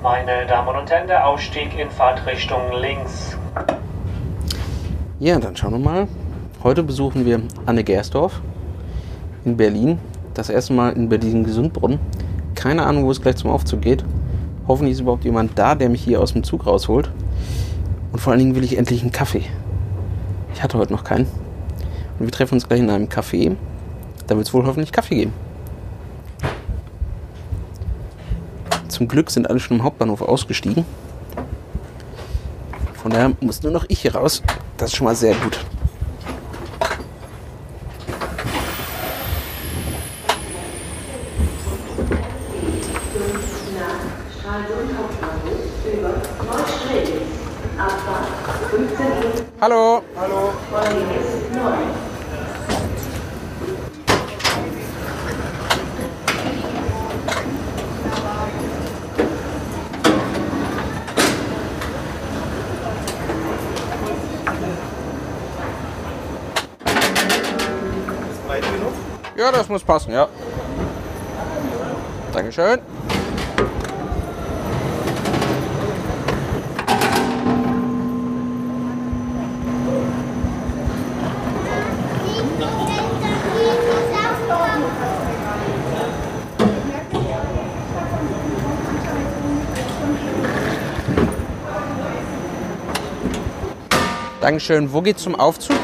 Meine Damen und Herren, der Ausstieg in Fahrtrichtung links. Ja, dann schauen wir mal. Heute besuchen wir Anne Gersdorf in Berlin. Das erste Mal in Berlin Gesundbrunnen. Keine Ahnung, wo es gleich zum Aufzug geht. Hoffentlich ist überhaupt jemand da, der mich hier aus dem Zug rausholt. Und vor allen Dingen will ich endlich einen Kaffee. Ich hatte heute noch keinen. Und wir treffen uns gleich in einem Café. Da wird es wohl hoffentlich Kaffee geben. Zum Glück sind alle schon im Hauptbahnhof ausgestiegen. Von daher muss nur noch ich hier raus. Das ist schon mal sehr gut. Hallo. Muss passen, ja. Dankeschön. Dankeschön. Wo geht's zum Aufzug?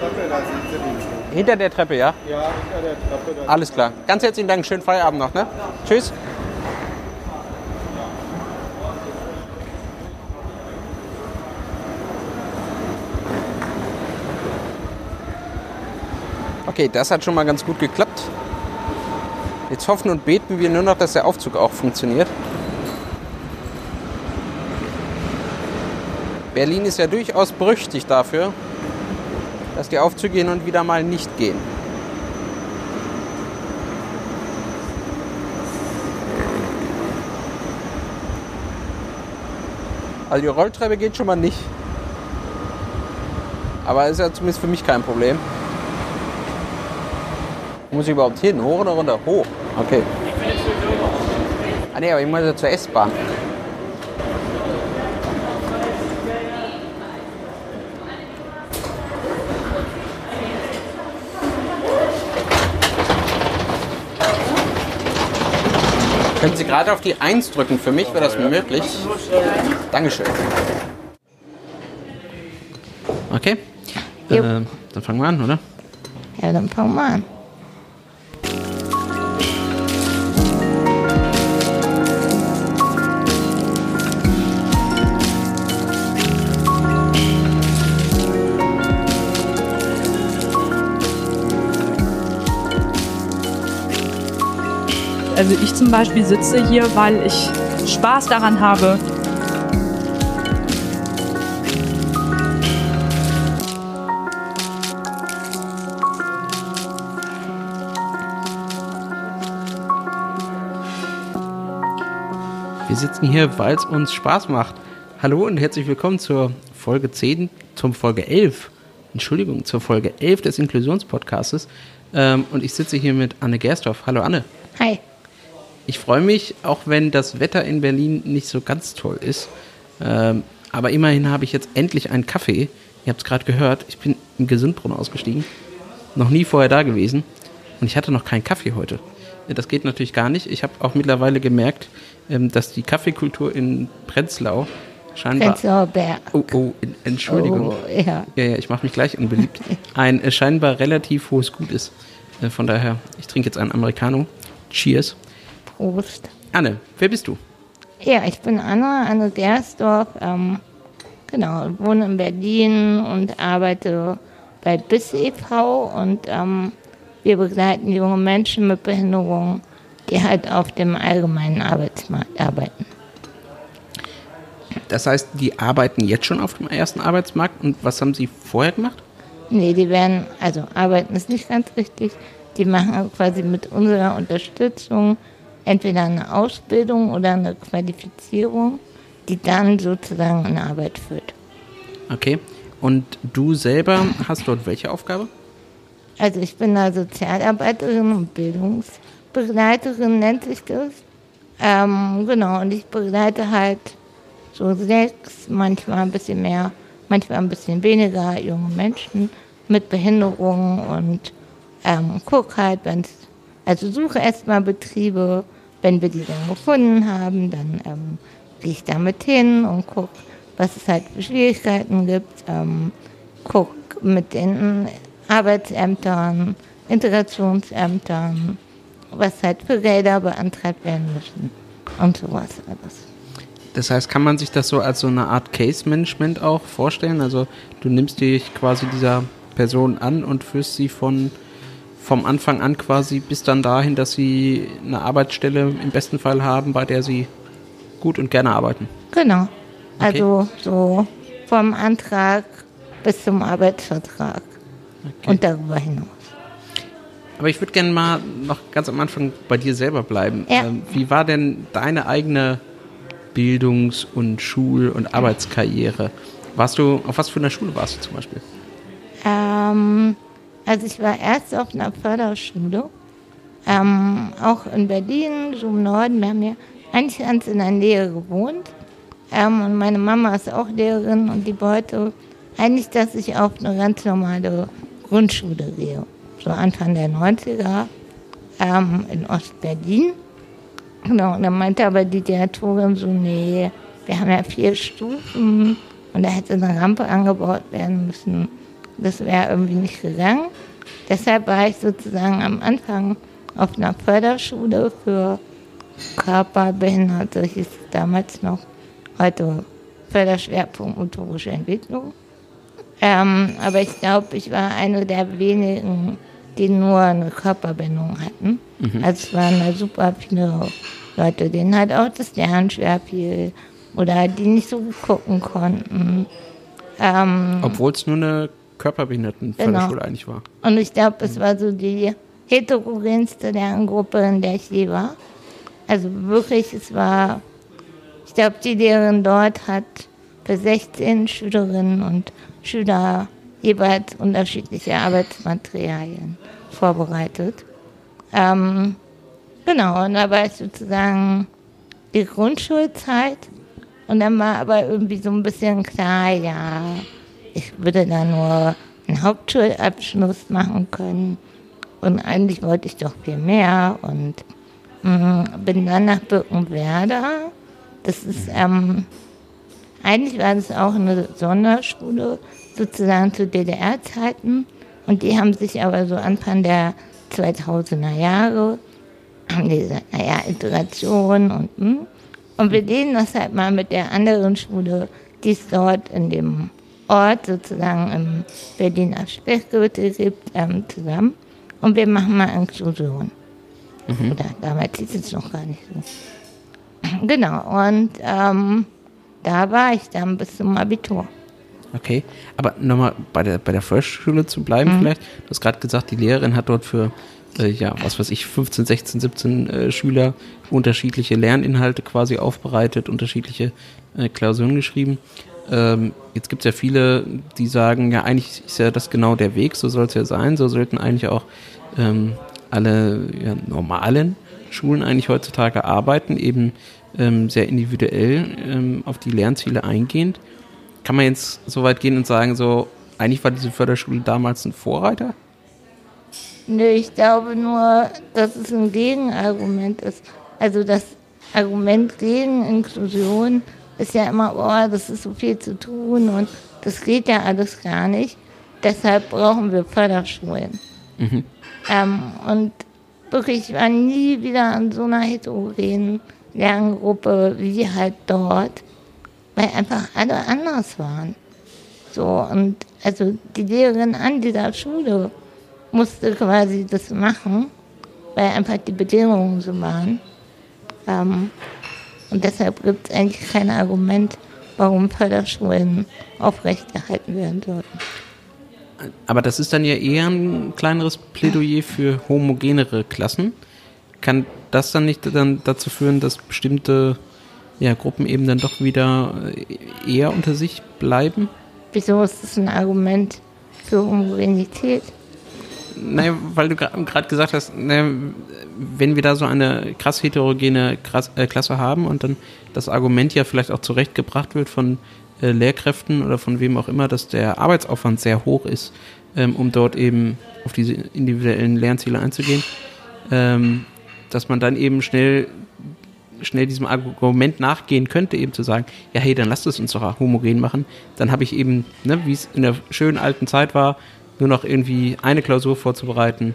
Treppe, da sind sie links. Hinter der Treppe, ja? Ja, hinter der Treppe. Alles klar. Ganz herzlichen Dank. Schönen Feierabend noch, ne? Tschüss. Okay, das hat schon mal ganz gut geklappt. Jetzt hoffen und beten wir nur noch, dass der Aufzug auch funktioniert. Berlin ist ja durchaus berüchtigt dafür, dass die Aufzüge hin und wieder mal nicht gehen. Also die Rolltreppe geht schon mal nicht. Aber ist ja zumindest für mich kein Problem. Muss ich überhaupt hin? Hoch oder runter? Hoch. Okay. Ah nee, aber ich muss ja zur S-Bahn. Können Sie gerade auf die 1 drücken für mich? Wäre das möglich? Dankeschön. Okay. Äh, dann fangen wir an, oder? Ja, dann fangen wir an. Also ich zum Beispiel sitze hier, weil ich Spaß daran habe, Wir sitzen hier, weil es uns Spaß macht. Hallo und herzlich willkommen zur Folge 10, zum Folge 11. Entschuldigung, zur Folge 11 des Inklusionspodcastes. Ähm, und ich sitze hier mit Anne Gerstorf. Hallo Anne. Hi. Ich freue mich, auch wenn das Wetter in Berlin nicht so ganz toll ist. Ähm, aber immerhin habe ich jetzt endlich einen Kaffee. Ihr habt es gerade gehört, ich bin im Gesundbrunnen ausgestiegen. Noch nie vorher da gewesen. Und ich hatte noch keinen Kaffee heute. Das geht natürlich gar nicht. Ich habe auch mittlerweile gemerkt, ähm, dass die Kaffeekultur in Prenzlau scheinbar. Prenzlauer Berg. Oh, oh, en- Entschuldigung. Oh, ja. Ja, ja, ich mache mich gleich unbeliebt. Ein äh, scheinbar relativ hohes Gut ist. Äh, von daher, ich trinke jetzt einen Americano. Cheers. Prost. Anne, wer bist du? Ja, ich bin Anna, Anne Gersdorf. Ähm, genau, wohne in Berlin und arbeite bei BIS e.V. und ähm, wir begleiten junge Menschen mit Behinderungen, die halt auf dem allgemeinen Arbeitsmarkt arbeiten. Das heißt, die arbeiten jetzt schon auf dem ersten Arbeitsmarkt und was haben sie vorher gemacht? Nee, die werden, also arbeiten ist nicht ganz richtig. Die machen quasi mit unserer Unterstützung entweder eine Ausbildung oder eine Qualifizierung, die dann sozusagen in Arbeit führt. Okay. Und du selber hast dort welche Aufgabe? Also ich bin da Sozialarbeiterin und Arbeitsbegleiterin nennt sich das. Ähm, genau, und ich begleite halt so sechs, manchmal ein bisschen mehr, manchmal ein bisschen weniger junge Menschen mit Behinderungen und ähm, guck halt, wenn es, also suche erstmal Betriebe, wenn wir die dann gefunden haben, dann ähm, gehe ich damit hin und gucke, was es halt für Schwierigkeiten gibt, ähm, guck mit den Arbeitsämtern, Integrationsämtern, was halt für Gelder beantragt werden müssen und sowas alles. Das heißt, kann man sich das so als so eine Art Case-Management auch vorstellen? Also du nimmst dich quasi dieser Person an und führst sie von vom Anfang an quasi bis dann dahin, dass sie eine Arbeitsstelle im besten Fall haben, bei der sie gut und gerne arbeiten. Genau. Okay. Also so vom Antrag bis zum Arbeitsvertrag okay. und darüber hinaus. Aber ich würde gerne mal noch ganz am Anfang bei dir selber bleiben. Ja. Ähm, wie war denn deine eigene Bildungs- und Schul- und Arbeitskarriere? Warst du, auf was für einer Schule warst du zum Beispiel? Ähm, also ich war erst auf einer Förderschule, ähm, auch in Berlin, so im Norden. Wir haben ja eigentlich ganz in der Nähe gewohnt. Ähm, und meine Mama ist auch Lehrerin und die wollte eigentlich, dass ich auf eine ganz normale Grundschule gehe so Anfang der 90er ähm, in Ostberlin. Genau, und dann meinte aber die Direktorin so, nee, wir haben ja vier Stufen und da hätte eine Rampe angebaut werden müssen. Das wäre irgendwie nicht gegangen. Deshalb war ich sozusagen am Anfang auf einer Förderschule für Körperbehinderte, hieß es damals noch, heute Förderschwerpunkt motorische Entwicklung. Ähm, aber ich glaube, ich war eine der wenigen die nur eine Körperbindung hatten. Mhm. Also es waren da super viele Leute, denen halt auch das Lernen schwer fiel oder die nicht so gut gucken konnten. Ähm, Obwohl es nur eine Körperbehindertenförderschule genau. eigentlich war. Und ich glaube, es war so die heterogenste Lerngruppe, in der ich je war. Also wirklich, es war, ich glaube, die Lehrerin dort hat für 16 Schülerinnen und Schüler jeweils unterschiedliche Arbeitsmaterialien vorbereitet. Ähm, genau, und da war es sozusagen die Grundschulzeit. Und dann war aber irgendwie so ein bisschen klar, ja, ich würde da nur einen Hauptschulabschluss machen können. Und eigentlich wollte ich doch viel mehr. Und mh, bin dann nach Birkenwerder. Das ist, ähm, eigentlich war das auch eine Sonderschule sozusagen zu DDR-Zeiten. Und die haben sich aber so Anfang der 2000er Jahre, haben die gesagt, naja, Integration und, hm. und wir lehnen das halt mal mit der anderen Schule, die es dort in dem Ort sozusagen im Berliner Sprechgürtel gibt, ähm, zusammen. Und wir machen mal Inklusion. Mhm. Oder damals hieß es noch gar nicht so. Genau, und ähm, da war ich dann bis zum Abitur. Okay, aber nochmal bei der, bei der Förderschule zu bleiben mhm. vielleicht. Du hast gerade gesagt, die Lehrerin hat dort für, äh, ja, was weiß ich, 15, 16, 17 äh, Schüler unterschiedliche Lerninhalte quasi aufbereitet, unterschiedliche äh, Klausuren geschrieben. Ähm, jetzt gibt es ja viele, die sagen, ja, eigentlich ist ja das genau der Weg, so soll es ja sein, so sollten eigentlich auch ähm, alle ja, normalen Schulen eigentlich heutzutage arbeiten, eben ähm, sehr individuell ähm, auf die Lernziele eingehend. Kann man jetzt so weit gehen und sagen, so, eigentlich war diese Förderschule damals ein Vorreiter? Nö, ich glaube nur, dass es ein Gegenargument ist. Also das Argument gegen Inklusion ist ja immer, oh, das ist so viel zu tun und das geht ja alles gar nicht. Deshalb brauchen wir Förderschulen. Mhm. Ähm, und wirklich, ich war nie wieder an so einer heterogenen Lerngruppe wie halt dort weil einfach alle anders waren. So, und also die Lehrerin an dieser Schule musste quasi das machen, weil einfach die Bedingungen so waren. Ähm, und deshalb gibt es eigentlich kein Argument, warum Förderschulen aufrechterhalten werden sollten. Aber das ist dann ja eher ein kleineres Plädoyer für homogenere Klassen. Kann das dann nicht dann dazu führen, dass bestimmte ja, Gruppen eben dann doch wieder äh, eher unter sich bleiben. Wieso ist das ein Argument für Homogenität? Naja, weil du gerade gesagt hast, naja, wenn wir da so eine krass heterogene äh, Klasse haben und dann das Argument ja vielleicht auch zurechtgebracht wird von äh, Lehrkräften oder von wem auch immer, dass der Arbeitsaufwand sehr hoch ist, ähm, um dort eben auf diese individuellen Lernziele einzugehen, ähm, dass man dann eben schnell schnell diesem Argument nachgehen könnte, eben zu sagen, ja hey, dann lasst es uns doch homogen machen. Dann habe ich eben, ne, wie es in der schönen alten Zeit war, nur noch irgendwie eine Klausur vorzubereiten,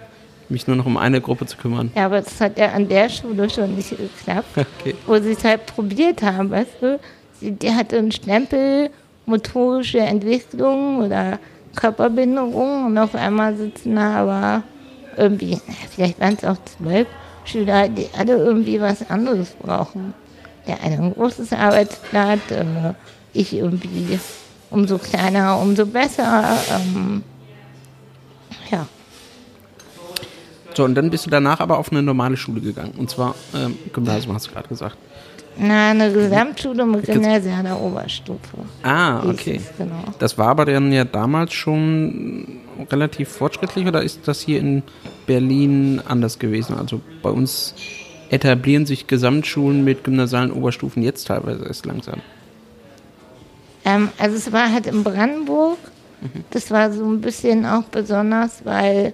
mich nur noch um eine Gruppe zu kümmern. Ja, aber das hat ja an der Schule schon nicht geklappt, Okay. wo sie es halt probiert haben, weißt du. Sie, die hatte einen Stempel, motorische Entwicklung oder Körperbehinderung und auf einmal sitzen da aber irgendwie, vielleicht waren es auch zwölf Schüler, die alle irgendwie was anderes brauchen. Der eine ein großes Arbeitsblatt, äh, ich irgendwie umso kleiner, umso besser. Ähm, ja. So, und dann bist du danach aber auf eine normale Schule gegangen. Und zwar ähm, Gymnasium, hast du gerade gesagt. Na, eine Gesamtschule mit gymnasialer Oberstufe. Ah, okay. es, Genau. Das war aber dann ja damals schon relativ fortschrittlich oder ist das hier in Berlin anders gewesen? Also bei uns etablieren sich Gesamtschulen mit gymnasialen Oberstufen jetzt teilweise erst langsam. Ähm, also es war halt in Brandenburg. Das war so ein bisschen auch besonders, weil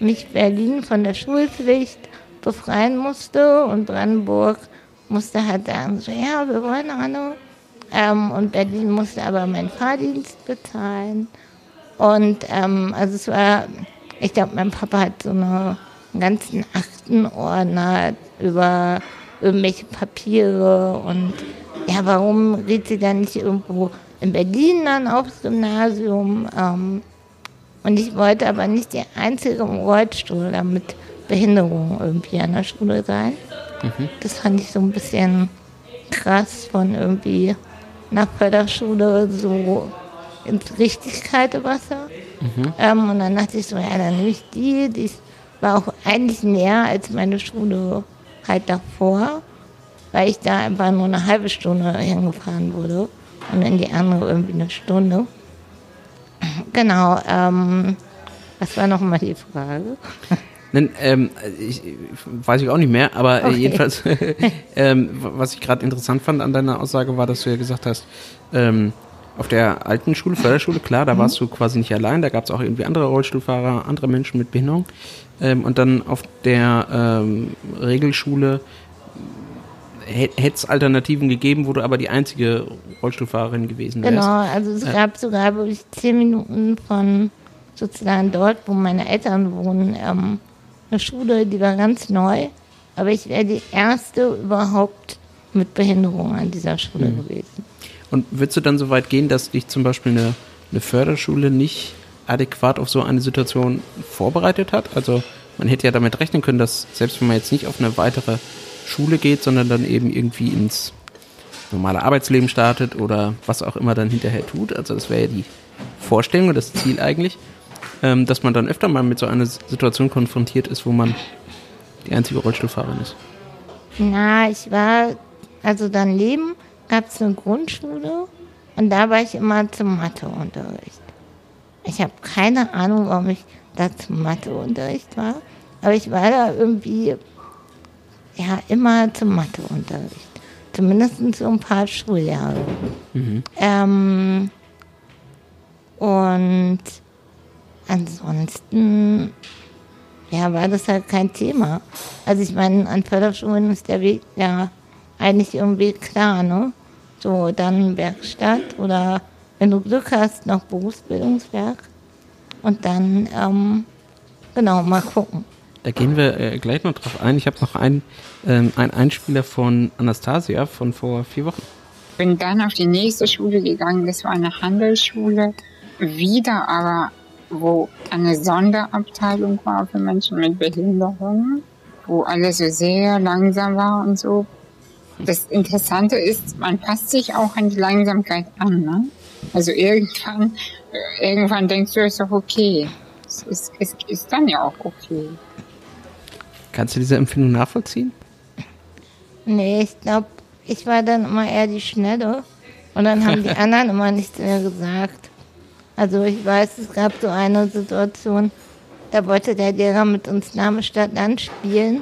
mich Berlin von der Schulpflicht befreien musste und Brandenburg musste halt sagen, so ja, wir wollen alle. Ähm, und Berlin musste aber meinen Fahrdienst bezahlen. Und ähm, also es war, ich glaube, mein Papa hat so eine, einen ganzen Aktenordner über irgendwelche Papiere und ja, warum geht sie dann nicht irgendwo in Berlin dann aufs Gymnasium? Ähm, und ich wollte aber nicht die einzige im Rollstuhl oder mit Behinderung irgendwie an der Schule sein. Das fand ich so ein bisschen krass von irgendwie nach Förderschule so ins richtig kalte Wasser. Ähm, und dann dachte ich so, ja, dann nehme ich die. Die war auch eigentlich näher als meine Schule halt davor, weil ich da einfach nur eine halbe Stunde hingefahren wurde und in die andere irgendwie eine Stunde. Genau, ähm, was war nochmal die Frage? Nein, ähm, ich, weiß ich auch nicht mehr, aber äh, Okay. jedenfalls, ähm, was ich gerade interessant fand an deiner Aussage war, dass du ja gesagt hast, ähm, auf der alten Schule, Förderschule, klar, da warst du quasi nicht allein, da gab es auch irgendwie andere Rollstuhlfahrer, andere Menschen mit Behinderung. Ähm, und dann auf der ähm, Regelschule hätte es Alternativen gegeben, wo du aber die einzige Rollstuhlfahrerin gewesen wärst. Genau, also es gab sogar wirklich zehn Minuten von sozusagen dort, wo meine Eltern wohnen, ähm, eine Schule, die war ganz neu. Aber ich wäre die erste überhaupt mit Behinderung an dieser Schule gewesen. Und würdest du dann so weit gehen, dass dich zum Beispiel eine, eine Förderschule nicht adäquat auf so eine Situation vorbereitet hat? Also man hätte ja damit rechnen können, dass selbst wenn man jetzt nicht auf eine weitere Schule geht, sondern dann eben irgendwie ins normale Arbeitsleben startet oder was auch immer dann hinterher tut, also das wäre ja die Vorstellung und das Ziel eigentlich, ähm, dass man dann öfter mal mit so einer Situation konfrontiert ist, wo man die einzige Rollstuhlfahrerin ist. Na, ich war, also daneben gab es eine Grundschule und da war ich immer zum Matheunterricht. Ich habe keine Ahnung, warum ich da zum Matheunterricht war, aber ich war da irgendwie ja immer zum Matheunterricht. Zumindest so ein paar Schuljahre. Ähm, und ansonsten ja, war das halt kein Thema. Also ich meine, an Förderschulen ist der Weg ja eigentlich irgendwie klar, ne? So, dann Werkstatt oder wenn du Glück hast, noch Berufsbildungswerk. Und dann, ähm, genau, mal gucken. Da gehen wir äh, gleich noch drauf ein. Ich habe noch einen, ähm, einen Einspieler von Anastasia von vor vier Wochen. Bin dann auf die nächste Schule gegangen, das war eine Handelsschule. Wieder aber, wo eine Sonderabteilung war für Menschen mit Behinderungen, wo alles so sehr langsam war und so. Das Interessante ist, man passt sich auch an die Langsamkeit an. Ne? Also irgendwann, äh, irgendwann denkst du, ist doch okay. Es ist, es ist dann ja auch okay. Kannst du diese Empfindung nachvollziehen? Nee, ich glaube, ich war dann immer eher die Schnelle. Und dann haben die anderen immer nichts mehr gesagt. Also ich weiß, es gab so eine Situation, da wollte der Lehrer mit uns Name Stadt Land spielen.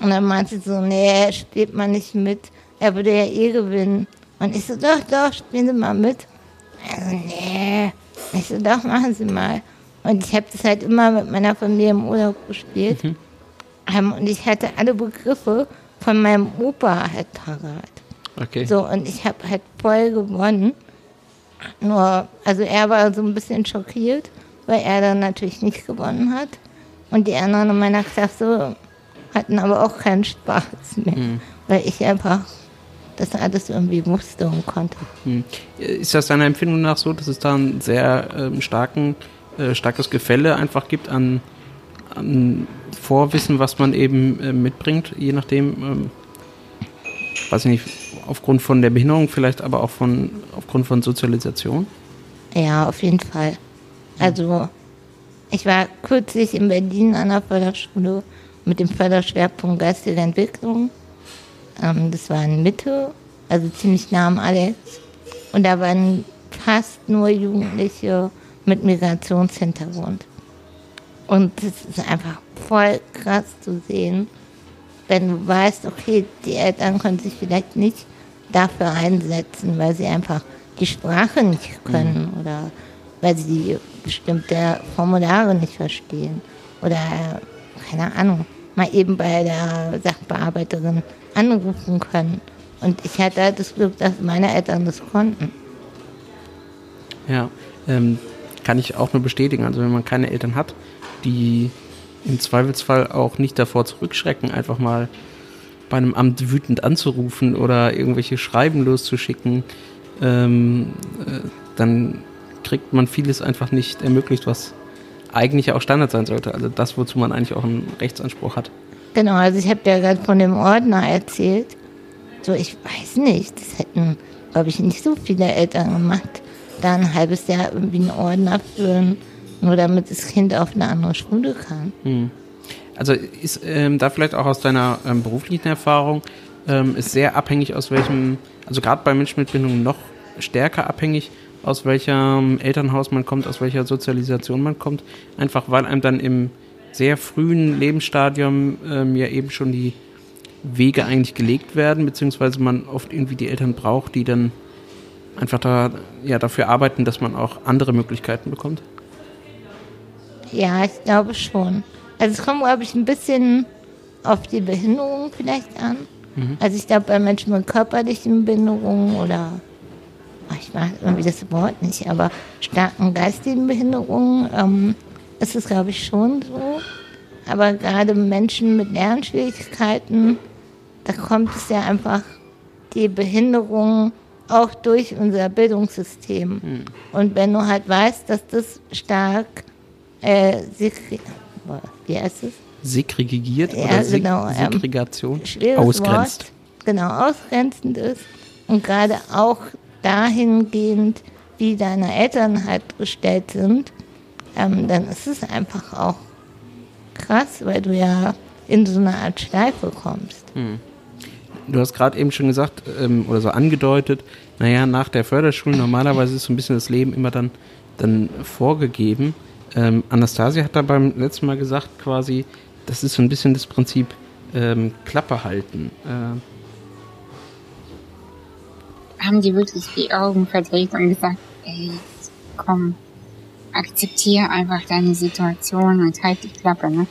Und dann meinte sie so, nee, spielt man nicht mit. Er würde ja eh gewinnen. Und ich so, doch, doch, spielen Sie mal mit. Also, nee. Ich so, doch, machen Sie mal. Und ich habe das halt immer mit meiner Familie im Urlaub gespielt. Mhm. Ähm, und ich hatte alle Begriffe von meinem Opa halt parat. Okay. So, und ich habe halt voll gewonnen. Nur, also er war so ein bisschen schockiert, weil er dann natürlich nicht gewonnen hat. Und die anderen in meiner Klasse hatten aber auch keinen Spaß mehr, weil ich einfach das alles irgendwie wusste und konnte. Hm. Ist das deiner Empfindung nach so, dass es da ein sehr ähm, starken, äh, starkes Gefälle einfach gibt an, an Vorwissen, was man eben äh, mitbringt, je nachdem, ähm, weiß ich nicht, aufgrund von der Behinderung vielleicht, aber auch von aufgrund von Sozialisation? Ja, auf jeden Fall. Also, ich war kürzlich in Berlin an der Förderschule mit dem Förderschwerpunkt Geistige Entwicklung. Ähm, das war in Mitte, also ziemlich nah am Alex. Und da waren fast nur Jugendliche mit Migrationshintergrund. Und das ist einfach voll krass zu sehen, wenn du weißt, okay, die Eltern können sich vielleicht nicht dafür einsetzen, weil sie einfach die Sprache nicht können oder weil sie bestimmte Formulare nicht verstehen oder keine Ahnung, mal eben bei der Sachbearbeiterin anrufen können. Und ich hatte halt das Glück, dass meine Eltern das konnten. Ja, ähm, kann ich auch nur bestätigen. Also wenn man keine Eltern hat, die im Zweifelsfall auch nicht davor zurückschrecken, einfach mal bei einem Amt wütend anzurufen oder irgendwelche Schreiben loszuschicken, ähm, äh, dann kriegt man vieles einfach nicht ermöglicht, was eigentlich auch Standard sein sollte. Also das, wozu man eigentlich auch einen Rechtsanspruch hat. Genau, also ich habe ja gerade von dem Ordner erzählt. So, ich weiß nicht, das hätten, glaube ich, nicht so viele Eltern gemacht. Da ein halbes Jahr irgendwie einen Ordner führen, nur damit das Kind auf eine andere Schule kann. Also ist ähm, da vielleicht auch aus deiner ähm, beruflichen Erfahrung, ähm, ist sehr abhängig aus welchem, also gerade bei Menschen mit Bindung noch stärker abhängig, aus welchem Elternhaus man kommt, aus welcher Sozialisation man kommt. Einfach weil einem dann im sehr frühen Lebensstadium ähm, ja eben schon die Wege eigentlich gelegt werden, beziehungsweise man oft irgendwie die Eltern braucht, die dann einfach da ja dafür arbeiten, dass man auch andere Möglichkeiten bekommt. Ja, ich glaube schon. Also es kommt, glaube ich, ein bisschen auf die Behinderung vielleicht an. Also ich glaube, bei Menschen mit körperlichen Behinderungen oder ich mag irgendwie das Wort nicht, aber starken geistigen Behinderungen ähm, ist es, glaube ich, schon so. Aber gerade Menschen mit Lernschwierigkeiten, da kommt es ja einfach die Behinderung auch durch unser Bildungssystem. Und wenn du halt weißt, dass das stark äh, wie heißt es? Segregiert Ja, oder genau, ähm, Segregation schweres ausgrenzt. Wort, genau, ausgrenzend ist und gerade auch dahingehend, wie deine Eltern halt gestellt sind, ähm, dann ist es einfach auch krass, weil du ja in so eine Art Schleife kommst. Du hast gerade eben schon gesagt ähm, oder so angedeutet, naja, nach der Förderschule normalerweise ist so ein bisschen das Leben immer dann, dann vorgegeben. Ähm, Anastasia hat da beim letzten Mal gesagt, quasi, das ist so ein bisschen das Prinzip ähm, Klappe halten. Äh, haben die wirklich die Augen verdreht und gesagt, ey, komm, akzeptiere einfach deine Situation und halt die Klappe, ne?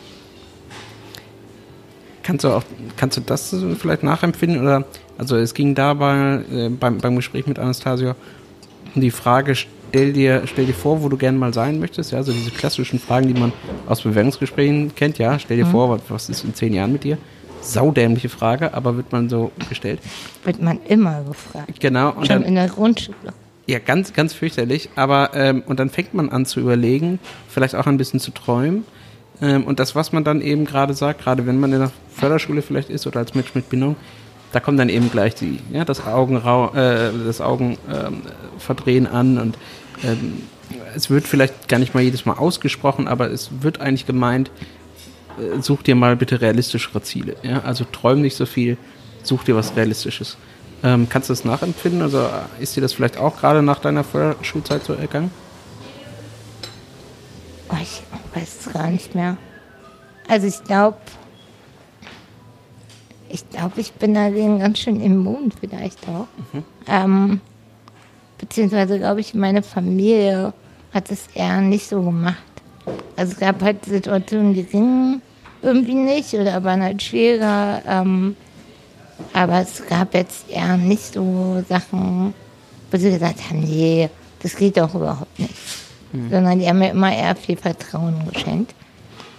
Kannst du auch, kannst du das vielleicht nachempfinden oder, also es ging dabei äh, beim, beim Gespräch mit Anastasia um die Frage, stell dir, stell dir vor, wo du gerne mal sein möchtest, ja, also diese klassischen Fragen, die man aus Bewerbungsgesprächen kennt, ja, stell dir vor, was, ist in zehn Jahren mit dir? Saudämliche Frage, aber wird man so gestellt. Wird man immer gefragt. Genau, und Schon dann, in der Grundschule. ja, ganz, ganz fürchterlich, aber, ähm, und dann fängt man an zu überlegen, vielleicht auch ein bisschen zu träumen. Ähm, und das, was man dann eben gerade sagt, gerade wenn man in der Förderschule vielleicht ist oder als Mensch mit Bindung, da kommt dann eben gleich die, ja, das Augenrau, äh, das Augen ähm, an und ähm, es wird vielleicht gar nicht mal jedes Mal ausgesprochen, aber es wird eigentlich gemeint, äh, such dir mal bitte realistischere Ziele. Ja? Also träum nicht so viel, such dir was Realistisches. Ähm, kannst du das nachempfinden? Also äh, ist dir das vielleicht auch gerade nach deiner Förderschulzeit so ergangen? Oh, ich weiß es gar nicht mehr. Also ich glaube, ich glaube, ich bin dagegen ganz schön immun vielleicht auch. Ähm, beziehungsweise glaube ich, meine Familie hat es eher nicht so gemacht. Also es gab halt Situationen, die gingen irgendwie nicht oder waren halt schwieriger. Ähm, aber es gab jetzt eher nicht so Sachen, wo sie gesagt haben, nee, das geht doch überhaupt nicht. Sondern die haben mir immer eher viel Vertrauen geschenkt.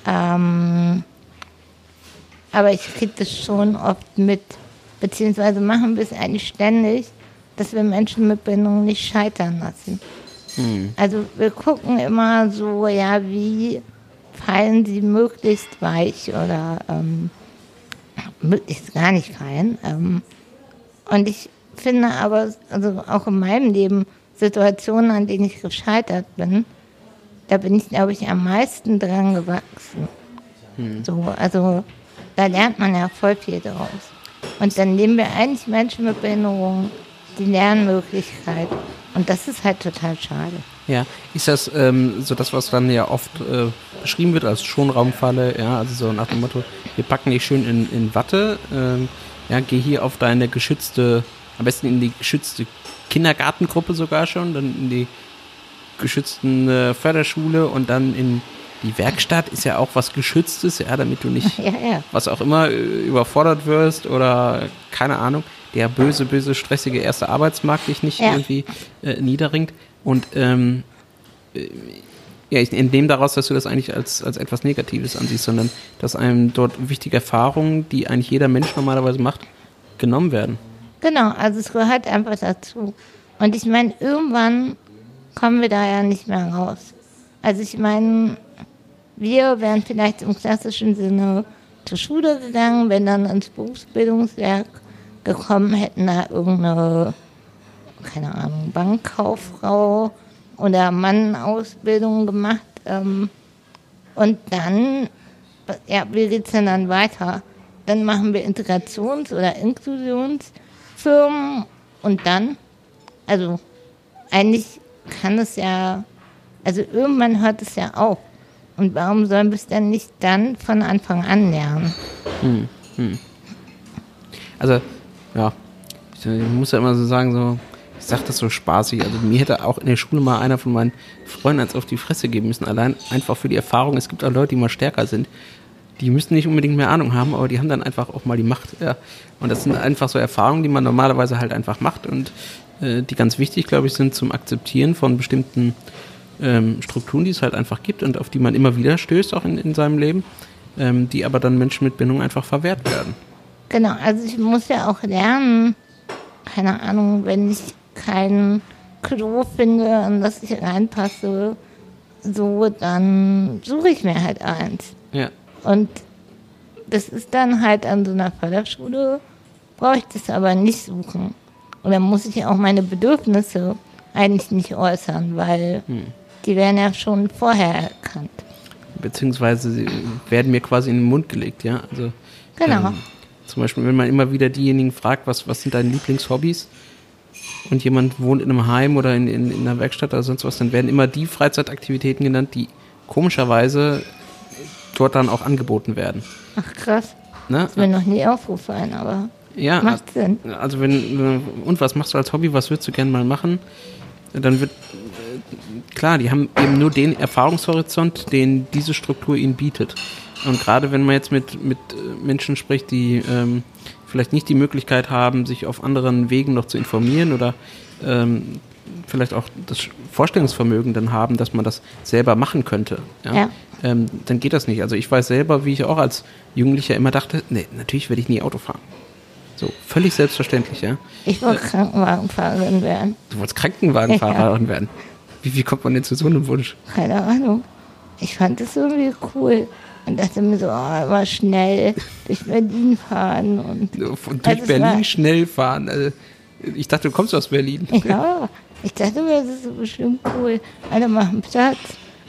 Ähm, aber ich kriege das schon oft mit, beziehungsweise machen wir es eigentlich ständig, dass wir Menschen mit Behinderung nicht scheitern lassen. Also wir gucken immer so, ja, wie fallen sie möglichst weich oder ähm, möglichst gar nicht fallen. Ähm, und ich finde aber, also auch in meinem Leben, Situationen, an denen ich gescheitert bin, da bin ich, glaube ich, am meisten dran gewachsen. So, also da lernt man ja voll viel draus. Und dann nehmen wir eigentlich Menschen mit Behinderung die Lernmöglichkeit. Und das ist halt total schade. Ja, ist das ähm, so das, was dann ja oft äh, beschrieben wird als Schonraumfalle, ja, also so nach dem Motto, wir packen dich schön in, in Watte, ähm, ja, geh hier auf deine geschützte, am besten in die geschützte Kindergartengruppe sogar schon, dann in die geschützten äh, Förderschule und dann in die Werkstatt ist ja auch was Geschütztes, ja, damit du nicht Ja, ja. was auch immer äh, überfordert wirst oder keine Ahnung, der böse, böse, stressige erste Arbeitsmarkt dich nicht Ja. irgendwie äh, niederringt. Und ähm, äh, ja, ich entnehme daraus, dass du das eigentlich als, als etwas Negatives ansiehst, sondern dass einem dort wichtige Erfahrungen, die eigentlich jeder Mensch normalerweise macht, genommen werden. Genau, also es gehört einfach dazu. Und ich meine, irgendwann kommen wir da ja nicht mehr raus. Also ich meine, wir wären vielleicht im klassischen Sinne zur Schule gegangen, wenn dann ins Berufsbildungswerk gekommen, hätten da irgendeine, keine Ahnung, Bankkauffrau oder Mann Ausbildung gemacht. Ähm, und dann, ja, wie geht's denn dann weiter? Dann machen wir Integrations- oder Inklusionsfirmen und dann, also eigentlich kann es ja, also irgendwann hört es ja auf. Und warum sollen wir es denn nicht dann von Anfang an lernen? Also, ja, ich, ich muss ja immer so sagen, so, ich sag das so spaßig. Also mir hätte auch in der Schule mal einer von meinen Freunden eins auf die Fresse geben müssen. Allein einfach für die Erfahrung. Es gibt auch Leute, die mal stärker sind. Die müssen nicht unbedingt mehr Ahnung haben, aber die haben dann einfach auch mal die Macht. Ja. Und das sind einfach so Erfahrungen, die man normalerweise halt einfach macht und äh, die ganz wichtig, glaube ich, sind zum Akzeptieren von bestimmten ähm, Strukturen, die es halt einfach gibt und auf die man immer wieder stößt, auch in, in seinem Leben, ähm, die aber dann Menschen mit Bindung einfach verwehrt werden. Genau, also ich muss ja auch lernen, keine Ahnung, wenn ich kein Klo finde, in das ich reinpasse, so, dann suche ich mir halt eins. Ja. Und das ist dann halt an so einer Förderschule, brauche ich das aber nicht suchen. Und dann muss ich auch meine Bedürfnisse eigentlich nicht äußern, weil die werden ja schon vorher erkannt. beziehungsweise sie werden mir quasi in den Mund gelegt, ja. Also Genau. ähm, zum Beispiel, wenn man immer wieder diejenigen fragt, was, was sind deine Lieblingshobbys? Und jemand wohnt in einem Heim oder in, in, in einer Werkstatt oder sonst was, dann werden immer die Freizeitaktivitäten genannt, die komischerweise dort dann auch angeboten werden. Ach krass, Ne? ist mir noch nie aufgefallen, aber Ja, macht Sinn. also wenn, und was machst du als Hobby, was würdest du gerne mal machen? Dann wird, äh, klar, die haben eben nur den Erfahrungshorizont, den diese Struktur ihnen bietet. Und gerade wenn man jetzt mit, mit äh, Menschen spricht, die ähm, vielleicht nicht die Möglichkeit haben, sich auf anderen Wegen noch zu informieren oder ähm, vielleicht auch das Vorstellungsvermögen dann haben, dass man das selber machen könnte, ja, Ja. Ähm, dann geht das nicht. Also ich weiß selber, wie ich auch als Jugendlicher immer dachte, nee, natürlich werde ich nie Auto fahren. So, völlig selbstverständlich, ja. Ich wollte Krankenwagenfahrerin werden. Du wolltest Krankenwagenfahrerin werden. Wie, wie kommt man denn zu so einem Wunsch? Keine Ahnung. Ich fand das irgendwie cool. Und dachte mir so, oh, immer schnell durch Berlin fahren. Und Von, durch Berlin war- schnell fahren. Also, ich dachte, du kommst aus Berlin. ja, ich dachte mir, das ist so bestimmt cool. Alle machen Platz.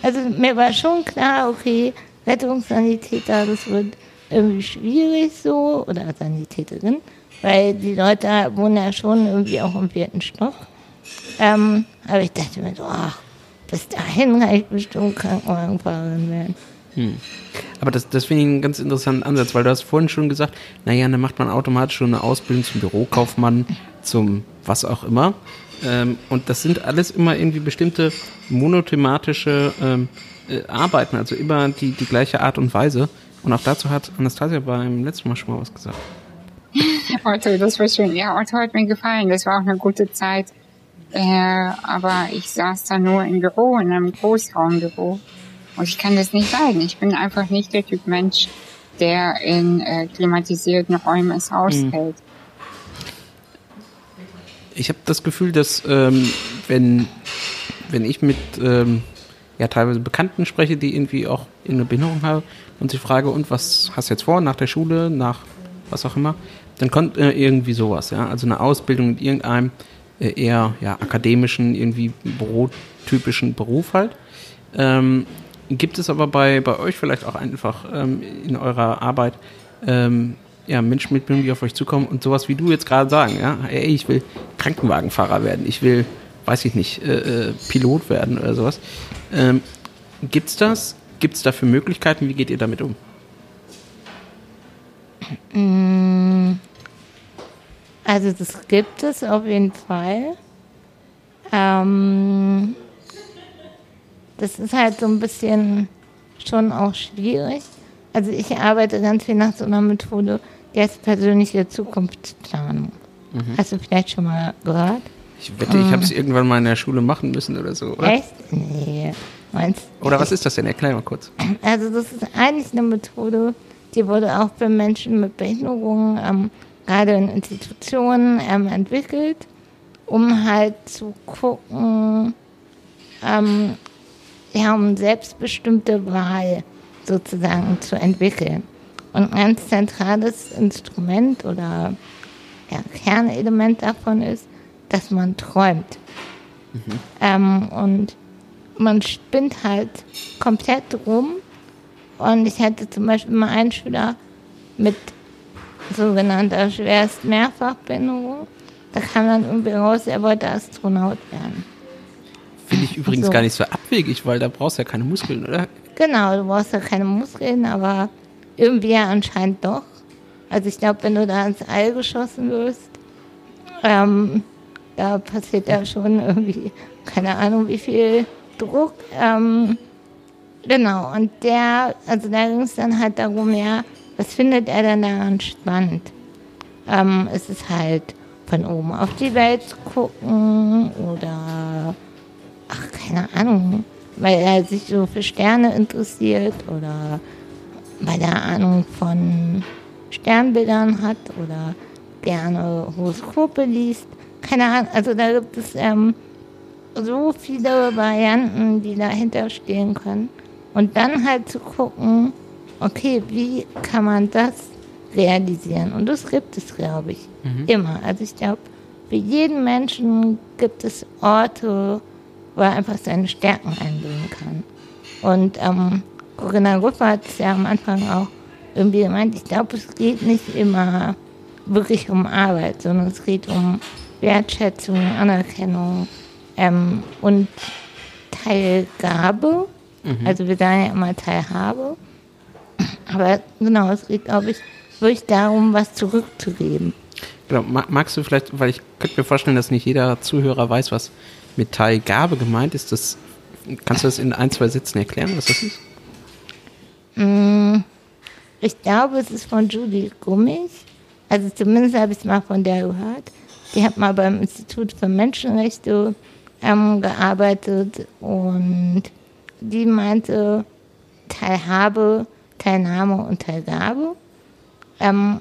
Also mir war schon klar, okay, Rettungssanitäter, das wird irgendwie schwierig so. Oder Sanitäterin. Weil die Leute wohnen ja schon irgendwie auch im vierten Stock. Ähm, aber ich dachte mir so, ach, bis dahin kann ich bestimmt Krankenwagenfahrerin werden. Aber das, das finde ich einen ganz interessanten Ansatz, weil du hast vorhin schon gesagt, naja, dann macht man automatisch schon eine Ausbildung zum Bürokaufmann, zum was auch immer. Ähm, und das sind alles immer irgendwie bestimmte monothematische ähm, äh, Arbeiten, also immer die, die gleiche Art und Weise. Und auch dazu hat Anastasia beim letzten Mal schon mal was gesagt. Otto, das war schön. Ja, Otto hat mir gefallen. Das war auch eine gute Zeit. Äh, aber ich saß da nur im Büro, in einem Großraumbüro. Und ich kann das nicht leiden. Ich bin einfach nicht der Typ Mensch, der in äh, klimatisierten Räumen es aushält. Ich habe das Gefühl, dass ähm, wenn, wenn ich mit ähm, ja, teilweise Bekannten spreche, die irgendwie auch eine Behinderung haben und sie frage, und was hast du jetzt vor, nach der Schule, nach was auch immer, dann kommt äh, irgendwie sowas, ja, also eine Ausbildung in irgendeinem äh, eher ja, akademischen, irgendwie bürotypischen Beruf halt. Ähm, gibt es aber bei, bei euch vielleicht auch einfach ähm, in eurer Arbeit ähm, ja, Menschen mit die auf euch zukommen und sowas wie du jetzt gerade sagen, ja, ey, ich will Krankenwagenfahrer werden, ich will, weiß ich nicht, äh, äh, Pilot werden oder sowas. Ähm, gibt's das? Gibt es dafür Möglichkeiten? Wie geht ihr damit um? Also das gibt es auf jeden Fall. Ähm, das ist halt so ein bisschen schon auch schwierig. Also ich arbeite ganz viel nach so einer Methode, heißt persönliche Zukunftsplanung. Hast du vielleicht schon mal gehört? Ich wette, ich habe es irgendwann mal in der Schule machen müssen oder so, oder? Echt? Nee. Meinst Oder was ist das denn? Erklär mal kurz. Also das ist eigentlich eine Methode, die wurde auch für Menschen mit Behinderungen ähm, gerade in Institutionen ähm, entwickelt, um halt zu gucken, ähm, ja, um selbstbestimmte Wahl sozusagen zu entwickeln. Und ein ganz zentrales Instrument oder ja, Kernelement davon ist, dass man träumt. Ähm, und man spinnt halt komplett rum. Und ich hatte zum Beispiel mal einen Schüler mit sogenannter schwerst Mehrfachbehinderung. Da kam dann irgendwie raus, er wollte Astronaut werden. Finde ich übrigens so. gar nicht so abwegig, weil da brauchst du ja keine Muskeln, oder? Genau, du brauchst ja keine Muskeln, aber irgendwie ja anscheinend doch. Also ich glaube, wenn du da ins All geschossen wirst, ähm, da passiert ja schon irgendwie, keine Ahnung, wie viel Druck. Ähm, genau, und der, also da ging es dann halt darum, ja, was findet er denn daran spannend? Ähm, ist es halt von oben auf die Welt zu gucken oder, keine Ahnung, weil er sich so für Sterne interessiert oder weil er Ahnung von Sternbildern hat oder gerne Horoskope liest. Keine Ahnung, also da gibt es ähm, so viele Varianten, die dahinter stehen können. Und dann halt zu gucken, okay, wie kann man das realisieren? Und das gibt es, glaube ich, immer. Also ich glaube, für jeden Menschen gibt es Orte, wo er einfach seine Stärken einbringen kann. Und ähm, Corinna Rüffer hat es ja am Anfang auch irgendwie gemeint, ich glaube, es geht nicht immer wirklich um Arbeit, sondern es geht um Wertschätzung, Anerkennung ähm, und Teilgabe. Also wir sagen ja immer Teilhabe. Aber genau, es geht, glaube ich, wirklich darum, was zurückzugeben. Genau, ma- magst du vielleicht, weil ich könnte mir vorstellen, dass nicht jeder Zuhörer weiß, was mit Teilgabe gemeint ist. Das, kannst du das in ein, zwei Sätzen erklären, was das ist? Ich glaube, es ist von Judy Gummig. Also zumindest habe ich es mal von der gehört. Die hat mal beim Institut für Menschenrechte ähm, gearbeitet und die meinte Teilhabe, Teilnahme und Teilgabe. Ähm,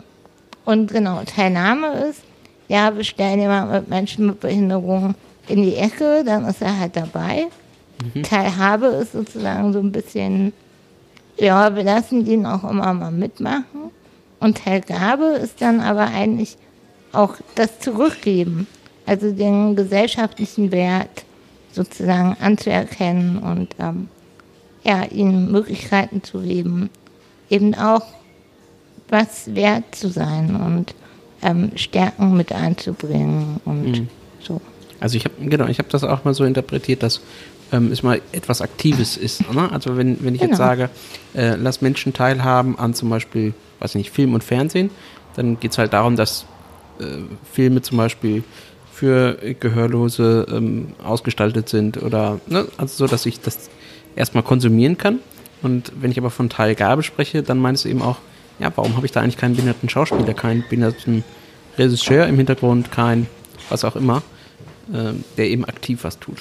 und genau, Teilnahme ist, ja, wir stellen jemanden mit Menschen mit Behinderung in die Ecke, dann ist er halt dabei. Teilhabe ist sozusagen so ein bisschen ja, wir lassen den auch immer mal mitmachen. Und Teilgabe ist dann aber eigentlich auch das Zurückgeben, also den gesellschaftlichen Wert sozusagen anzuerkennen und ähm, ja, ihnen Möglichkeiten zu geben, eben auch was wert zu sein und ähm, Stärken mit einzubringen und so. Also ich habe genau, ich habe das auch mal so interpretiert, dass ähm, ist mal etwas Aktives ist. Ne? Also wenn, wenn ich jetzt Genau. sage, äh, lass Menschen teilhaben an zum Beispiel, weiß nicht, Film und Fernsehen, dann geht es halt darum, dass äh, Filme zum Beispiel für Gehörlose ähm, ausgestaltet sind oder ne? also so, dass ich das erstmal konsumieren kann. Und wenn ich aber von Teilgabe spreche, dann meinst du eben auch, ja, warum habe ich da eigentlich keinen behinderten Schauspieler, keinen behinderten Regisseur im Hintergrund, kein was auch immer, der eben aktiv was tut.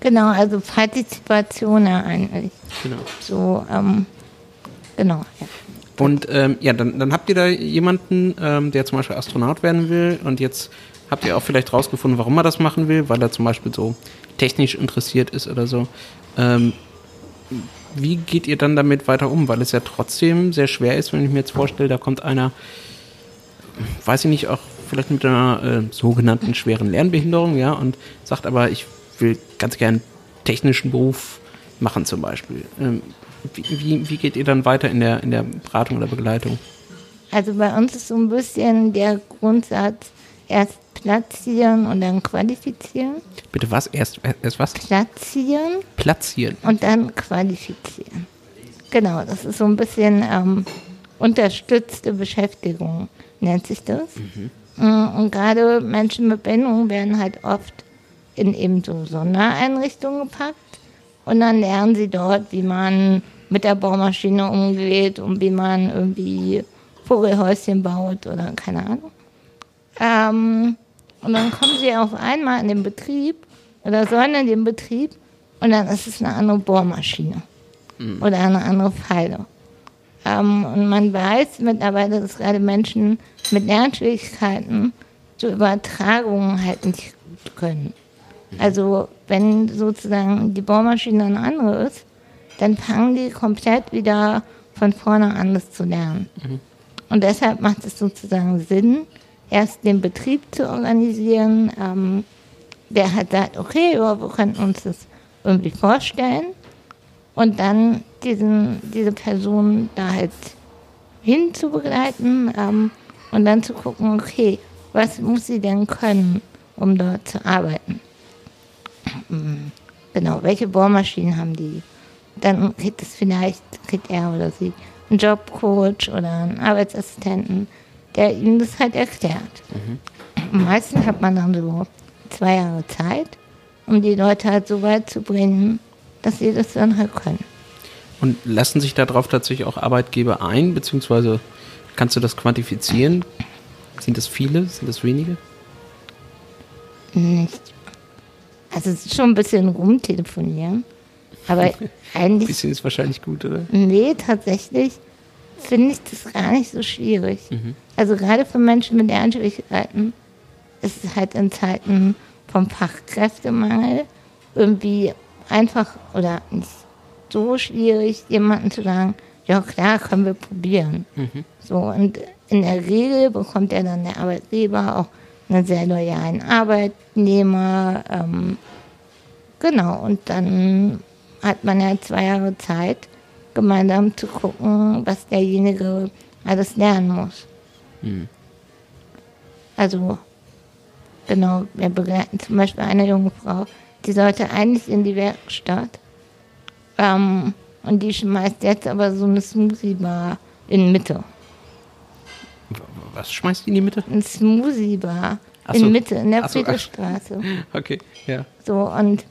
Genau, also Partizipation eigentlich. Genau. So, ähm, genau, ja. Und ähm, ja, dann, dann habt ihr da jemanden, ähm, der zum Beispiel Astronaut werden will und jetzt habt ihr auch vielleicht rausgefunden, warum er das machen will, weil er zum Beispiel so technisch interessiert ist oder so. Ähm, wie geht ihr dann damit weiter um? Weil es ja trotzdem sehr schwer ist, wenn ich mir jetzt vorstelle, da kommt einer, weiß ich nicht, auch vielleicht mit einer äh, sogenannten schweren Lernbehinderung, ja, und sagt aber, ich will ganz gern technischen Beruf machen zum Beispiel. Ähm, wie, wie, geht ihr dann weiter in der, in der Beratung oder Begleitung? Also bei uns ist so ein bisschen der Grundsatz, erst platzieren und dann qualifizieren. Bitte was? Erst, erst was? Platzieren Platzieren. und dann qualifizieren. Genau, das ist so ein bisschen ähm, unterstützte Beschäftigung, nennt sich das. Mm, Und gerade Menschen mit Behinderung werden halt oft in eben so Sondereinrichtungen gepackt und dann lernen sie dort, wie man mit der Baumaschine umgeht und wie man irgendwie Vogelhäuschen baut oder keine Ahnung. Ähm, und dann kommen sie auf einmal in den Betrieb oder sollen in den Betrieb und dann ist es eine andere Bohrmaschine oder eine andere Pfeile. Ähm, und man weiß mittlerweile, dass gerade Menschen mit Lernschwierigkeiten so Übertragungen halt nicht gut können. Also wenn sozusagen die Bohrmaschine eine andere ist, dann fangen die komplett wieder von vorne an, das zu lernen. Und deshalb macht es sozusagen Sinn, erst den Betrieb zu organisieren, ähm, der halt sagt, okay, ja, wir könnten uns das irgendwie vorstellen und dann diesen, diese Person da halt hin zu begleiten ähm, und dann zu gucken, okay, was muss sie denn können, um dort zu arbeiten? Mm, Genau, welche Bohrmaschinen haben die? Dann kriegt es vielleicht, kriegt er oder sie einen Jobcoach oder einen Arbeitsassistenten, der ihnen das halt erklärt. Meistens hat man dann so zwei Jahre Zeit, um die Leute halt so weit zu bringen, dass sie das dann halt können. Und lassen sich darauf tatsächlich auch Arbeitgeber ein, beziehungsweise kannst du das quantifizieren? Sind das viele? Sind das wenige? Nicht. Also es ist schon ein bisschen rumtelefonieren. Aber Ein eigentlich, bisschen ist wahrscheinlich gut, oder? nee, tatsächlich finde ich das gar nicht so schwierig. Also gerade für Menschen mit Lernschwierigkeiten ist es halt in Zeiten vom Fachkräftemangel irgendwie einfach oder nicht so schwierig, jemanden zu sagen, ja klar, können wir probieren. So, und in der Regel bekommt ja dann der Arbeitgeber auch einen sehr loyalen Arbeitnehmer. Ähm, genau, und dann hat man ja zwei Jahre Zeit, gemeinsam zu gucken, was derjenige alles lernen muss. Also, genau, wir begleiten zum Beispiel eine junge Frau, die sollte eigentlich in die Werkstatt. Ähm, und die schmeißt jetzt aber so eine Smoothie-Bar in Mitte. Was schmeißt die in die Mitte? Ein Smoothie-Bar so. in Mitte, in der so. Friedrichstraße. Okay, ja. So, und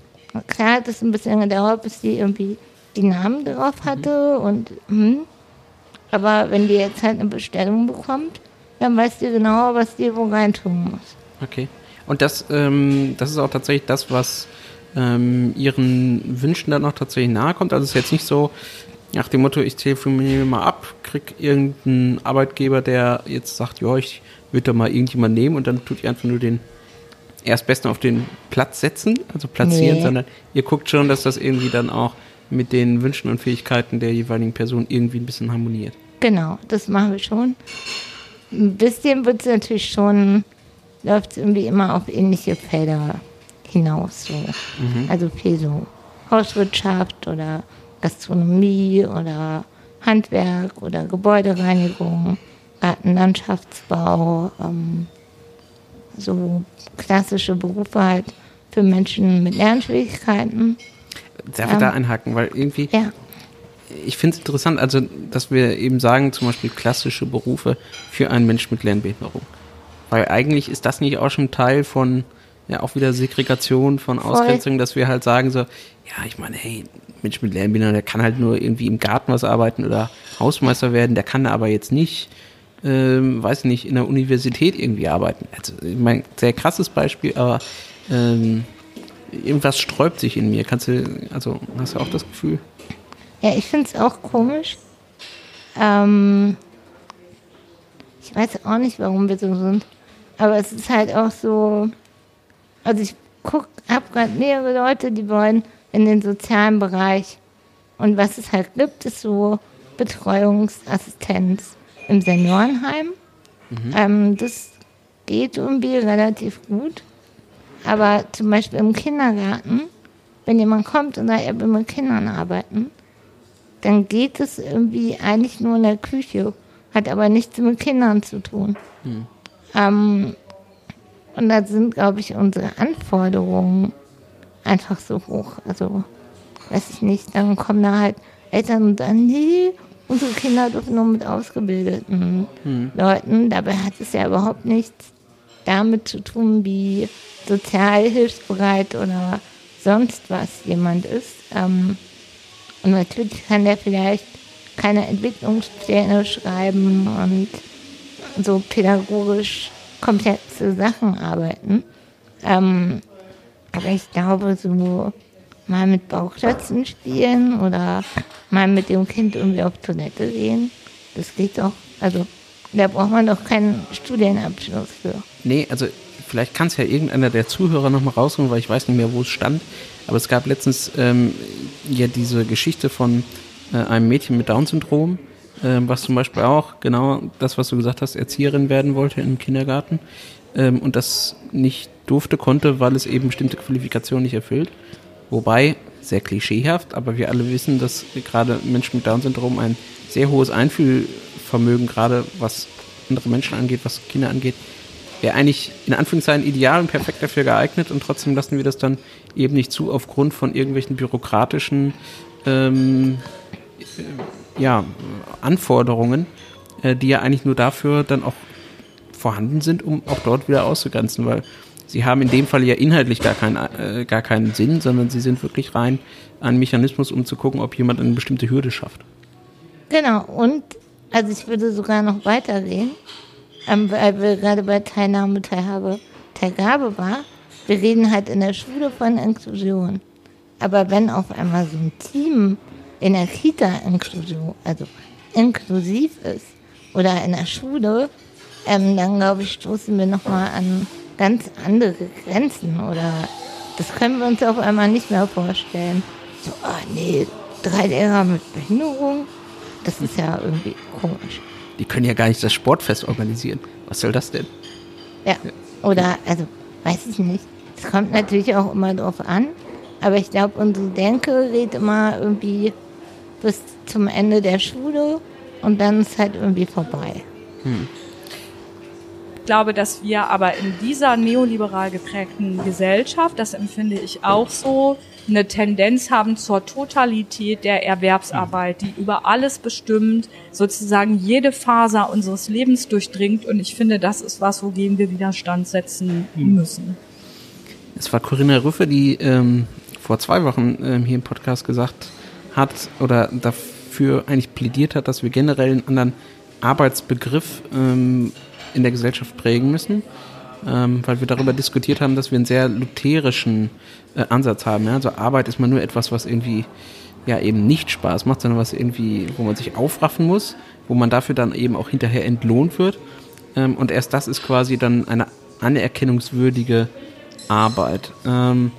klar hat es ein bisschen gedauert, bis die irgendwie die Namen drauf Mhm. hatte und hm. Aber wenn die jetzt halt eine Bestellung bekommt, dann weiß die genau, was die wo reintun muss. Okay. Und das, ähm, das ist auch tatsächlich das, was ähm, Ihren Wünschen dann auch tatsächlich nahe kommt. Also es ist jetzt nicht so nach dem Motto, ich telefoniere mal ab, krieg irgendeinen Arbeitgeber, der jetzt sagt, ja, ich würde da mal irgendjemand nehmen und dann tut ihr einfach nur den Erstbesten auf den Platz setzen, also platzieren, Nee. sondern ihr guckt schon, dass das irgendwie dann auch mit den Wünschen und Fähigkeiten der jeweiligen Person irgendwie ein bisschen harmoniert. Genau, das machen wir schon. Ein bisschen wird es natürlich schon, läuft es irgendwie immer auf ähnliche Felder hinaus. So. Also viel so Hauswirtschaft oder Gastronomie oder Handwerk oder Gebäudereinigung, Gartenlandschaftsbau, ähm, so klassische Berufe halt für Menschen mit Lernschwierigkeiten. Darf ich Ähm, da einhaken? Weil irgendwie, Ja. ich finde es interessant, also, dass wir eben sagen, zum Beispiel klassische Berufe für einen Menschen mit Lernbehinderung. Weil eigentlich ist das nicht auch schon Teil von, ja, auch wieder Segregation, von Ausgrenzung, dass wir halt sagen so, ja, ich meine, hey, Mensch mit Lernbehinderung, der kann halt nur irgendwie im Garten was arbeiten oder Hausmeister werden, der kann aber jetzt nicht, ähm, weiß nicht, in der Universität irgendwie arbeiten. Also, ich meine, sehr krasses Beispiel, aber ähm, irgendwas sträubt sich in mir. Kannst du, also hast du auch das Gefühl? Ja, ich finde es auch komisch. Ähm, ich weiß auch nicht, warum wir so sind. Aber es ist halt auch so. Also ich guck, habe gerade mehrere Leute, die wollen in den sozialen Bereich. Und was es halt gibt, ist so Betreuungsassistenz im Seniorenheim. Ähm, das geht irgendwie relativ gut. Aber zum Beispiel im Kindergarten, wenn jemand kommt und sagt, er will mit Kindern arbeiten, dann geht es irgendwie eigentlich nur in der Küche, hat aber nichts mit Kindern zu tun. Ähm, und da sind, glaube ich, unsere Anforderungen einfach so hoch. Also, weiß ich nicht, dann kommen da halt Eltern und sagen, nee, unsere Kinder dürfen nur mit ausgebildeten Leuten. Dabei hat es ja überhaupt nichts damit zu tun, wie sozial hilfsbereit oder sonst was jemand ist. Ähm, und natürlich kann der vielleicht keine Entwicklungspläne schreiben und so pädagogisch komplexe Sachen arbeiten. Ähm, aber ich glaube, so mal mit Bauchklötzen spielen oder mal mit dem Kind irgendwie auf Toilette gehen, das geht doch. Also da braucht man doch keinen Studienabschluss für. Nee, also vielleicht kann es ja irgendeiner der Zuhörer nochmal rausholen, weil ich weiß nicht mehr, wo es stand. Aber es gab letztens ähm, ja diese Geschichte von äh, einem Mädchen mit Down-Syndrom, ähm, was zum Beispiel auch genau das, was du gesagt hast, Erzieherin werden wollte im Kindergarten ähm, und das nicht durfte, konnte, weil es eben bestimmte Qualifikationen nicht erfüllt. Wobei, sehr klischeehaft, aber wir alle wissen, dass gerade Menschen mit Down-Syndrom ein sehr hohes Einfühlvermögen, gerade was andere Menschen angeht, was Kinder angeht, wäre eigentlich in Anführungszeichen ideal und perfekt dafür geeignet und trotzdem lassen wir das dann eben nicht zu aufgrund von irgendwelchen bürokratischen ähm, äh, ja, Anforderungen, äh, die ja eigentlich nur dafür dann auch vorhanden sind, um auch dort wieder auszugrenzen, weil sie haben in dem Fall ja inhaltlich gar, kein, äh, gar keinen Sinn, sondern sie sind wirklich rein ein Mechanismus, um zu gucken, ob jemand eine bestimmte Hürde schafft. Genau, und also ich würde sogar noch weitergehen, ähm, weil wir gerade bei Teilnahme, Teilhabe, Teilgabe war. Wir reden halt in der Schule von Inklusion. Aber wenn auf einmal so ein Team in der Kita Inklusion, also inklusiv ist, oder in der Schule, ähm, dann glaube ich, stoßen wir nochmal an ganz andere Grenzen oder das können wir uns auf einmal nicht mehr vorstellen. So, ah nee, drei Lehrer mit Behinderung, das ist ja irgendwie komisch. Die können ja gar nicht das Sportfest organisieren. Was soll das denn? Ja, oder, also, weiß ich nicht. Es kommt natürlich auch immer drauf an, aber ich glaube, unsere Denke geht immer irgendwie bis zum Ende der Schule und dann ist halt irgendwie vorbei. Ich glaube, dass wir aber in dieser neoliberal geprägten Gesellschaft, das empfinde ich auch so, eine Tendenz haben zur Totalität der Erwerbsarbeit, die über alles bestimmt, sozusagen jede Faser unseres Lebens durchdringt. Und ich finde, das ist was, wogegen wir Widerstand setzen müssen. Es war Corinna Rüffe, die ähm, vor zwei Wochen ähm, hier im Podcast gesagt hat oder dafür eigentlich plädiert hat, dass wir generell einen anderen Arbeitsbegriff ähm, in der Gesellschaft prägen müssen, ähm, weil wir darüber diskutiert haben, dass wir einen sehr lutherischen äh, Ansatz haben. Ja? Also Arbeit ist mal nur etwas, was irgendwie ja eben nicht Spaß macht, sondern was irgendwie, wo man sich aufraffen muss, wo man dafür dann eben auch hinterher entlohnt wird. Ähm, und erst das ist quasi dann eine anerkennungswürdige Arbeit. Ähm,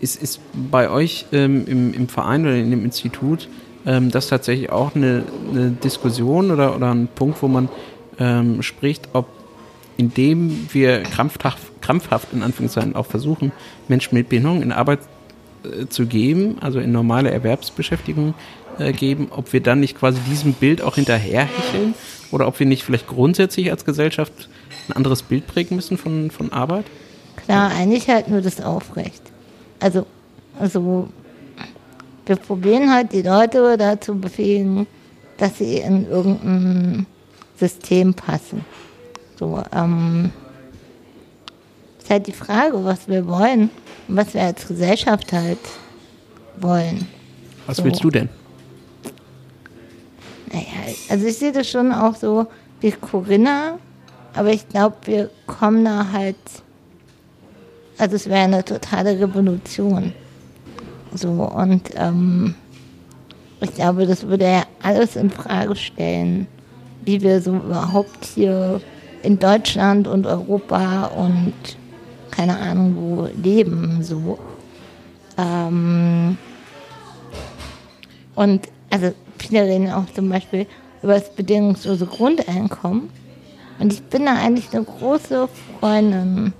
ist, ist bei euch ähm, im, im Verein oder in dem Institut ähm, das tatsächlich auch eine, eine Diskussion oder, oder ein Punkt, wo man ähm, spricht, ob indem wir krampfhaft, krampfhaft in Anführungszeichen auch versuchen, Menschen mit Behinderung in Arbeit äh, zu geben, also in normale Erwerbsbeschäftigung äh, geben, ob wir dann nicht quasi diesem Bild auch hinterherhecheln oder ob wir nicht vielleicht grundsätzlich als Gesellschaft ein anderes Bild prägen müssen von, von Arbeit? Klar, eigentlich halten wir das aufrecht. Also Also wir probieren halt die Leute dazu befähigen, dass sie in irgendein System passen. So, ähm, ist halt die Frage, was wir wollen und was wir als Gesellschaft halt wollen. Was So. willst du denn? Naja, also ich sehe das schon auch so wie Corinna, aber ich glaube, wir kommen da halt, also es wäre eine totale Revolution. So, und ähm, ich glaube, das würde ja alles in Frage stellen, wie wir so überhaupt hier in Deutschland und Europa und keine Ahnung wo leben. So. Ähm, und also viele reden auch zum Beispiel über das bedingungslose Grundeinkommen. Und ich bin da eigentlich eine große Freundin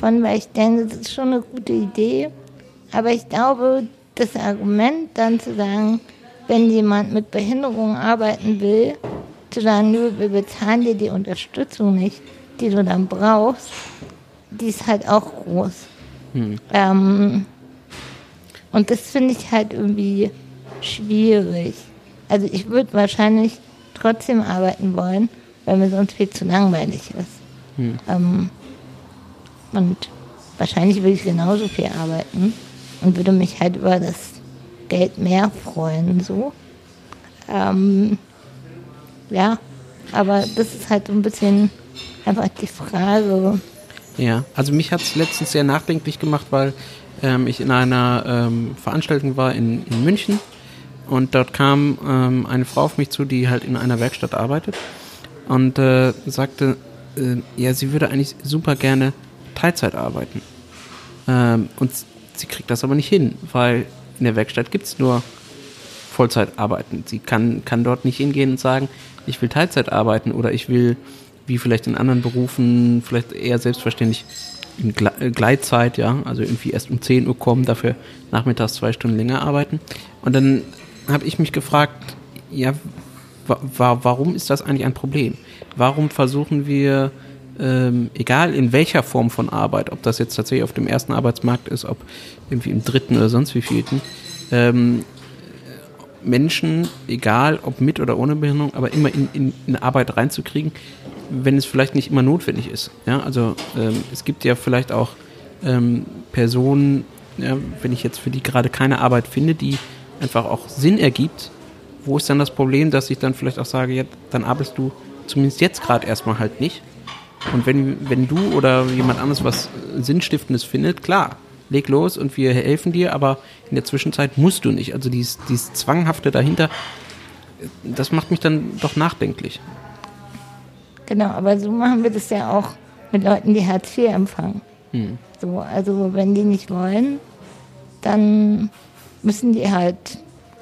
von, weil ich denke, das ist schon eine gute Idee. Aber ich glaube, das Argument dann zu sagen, wenn jemand mit Behinderung arbeiten will, zu sagen, nö, wir bezahlen dir die Unterstützung nicht, die du dann brauchst, die ist halt auch groß. Ähm, und das finde ich halt irgendwie schwierig. Also ich würde wahrscheinlich trotzdem arbeiten wollen, weil mir sonst viel zu langweilig ist. Ähm, und wahrscheinlich würde ich genauso viel arbeiten und würde mich halt über das Geld mehr freuen, so. Ähm, ja, aber das ist halt so ein bisschen einfach die Frage. Ja, also mich hat es letztens sehr nachdenklich gemacht, weil ähm, ich in einer ähm, Veranstaltung war in, in München und dort kam ähm, eine Frau auf mich zu, die halt in einer Werkstatt arbeitet und äh, sagte, äh, ja, sie würde eigentlich super gerne Teilzeit arbeiten. Ähm, und sie kriegt das aber nicht hin, weil in der Werkstatt gibt es nur Vollzeit arbeiten. Sie kann, kann dort nicht hingehen und sagen, ich will Teilzeit arbeiten oder ich will, wie vielleicht in anderen Berufen, vielleicht eher selbstverständlich in äh, Gleitzeit, ja, also irgendwie erst um 10 Uhr kommen, dafür nachmittags zwei Stunden länger arbeiten. Und dann habe ich mich gefragt, ja, wa warum ist das eigentlich ein Problem? Warum versuchen wir, ähm, egal in welcher Form von Arbeit, ob das jetzt tatsächlich auf dem ersten Arbeitsmarkt ist, ob irgendwie im dritten oder sonst wie vielten, ähm, Menschen, egal ob mit oder ohne Behinderung, aber immer in, in, in Arbeit reinzukriegen, wenn es vielleicht nicht immer notwendig ist. Ja, also ähm, es gibt ja vielleicht auch ähm, Personen, ja, wenn ich jetzt für die gerade keine Arbeit finde, die einfach auch Sinn ergibt, wo ist dann das Problem, dass ich dann vielleicht auch sage, ja, dann arbeitest du zumindest jetzt gerade erstmal halt nicht. Und wenn, wenn du oder jemand anderes was Sinnstiftendes findet, klar, leg los und wir helfen dir, aber in der Zwischenzeit musst du nicht. Also dieses, dieses Zwanghafte dahinter, das macht mich dann doch nachdenklich. Genau, aber so machen wir das ja auch mit Leuten, die Hartz IV empfangen. So, also wenn die nicht wollen, dann müssen die halt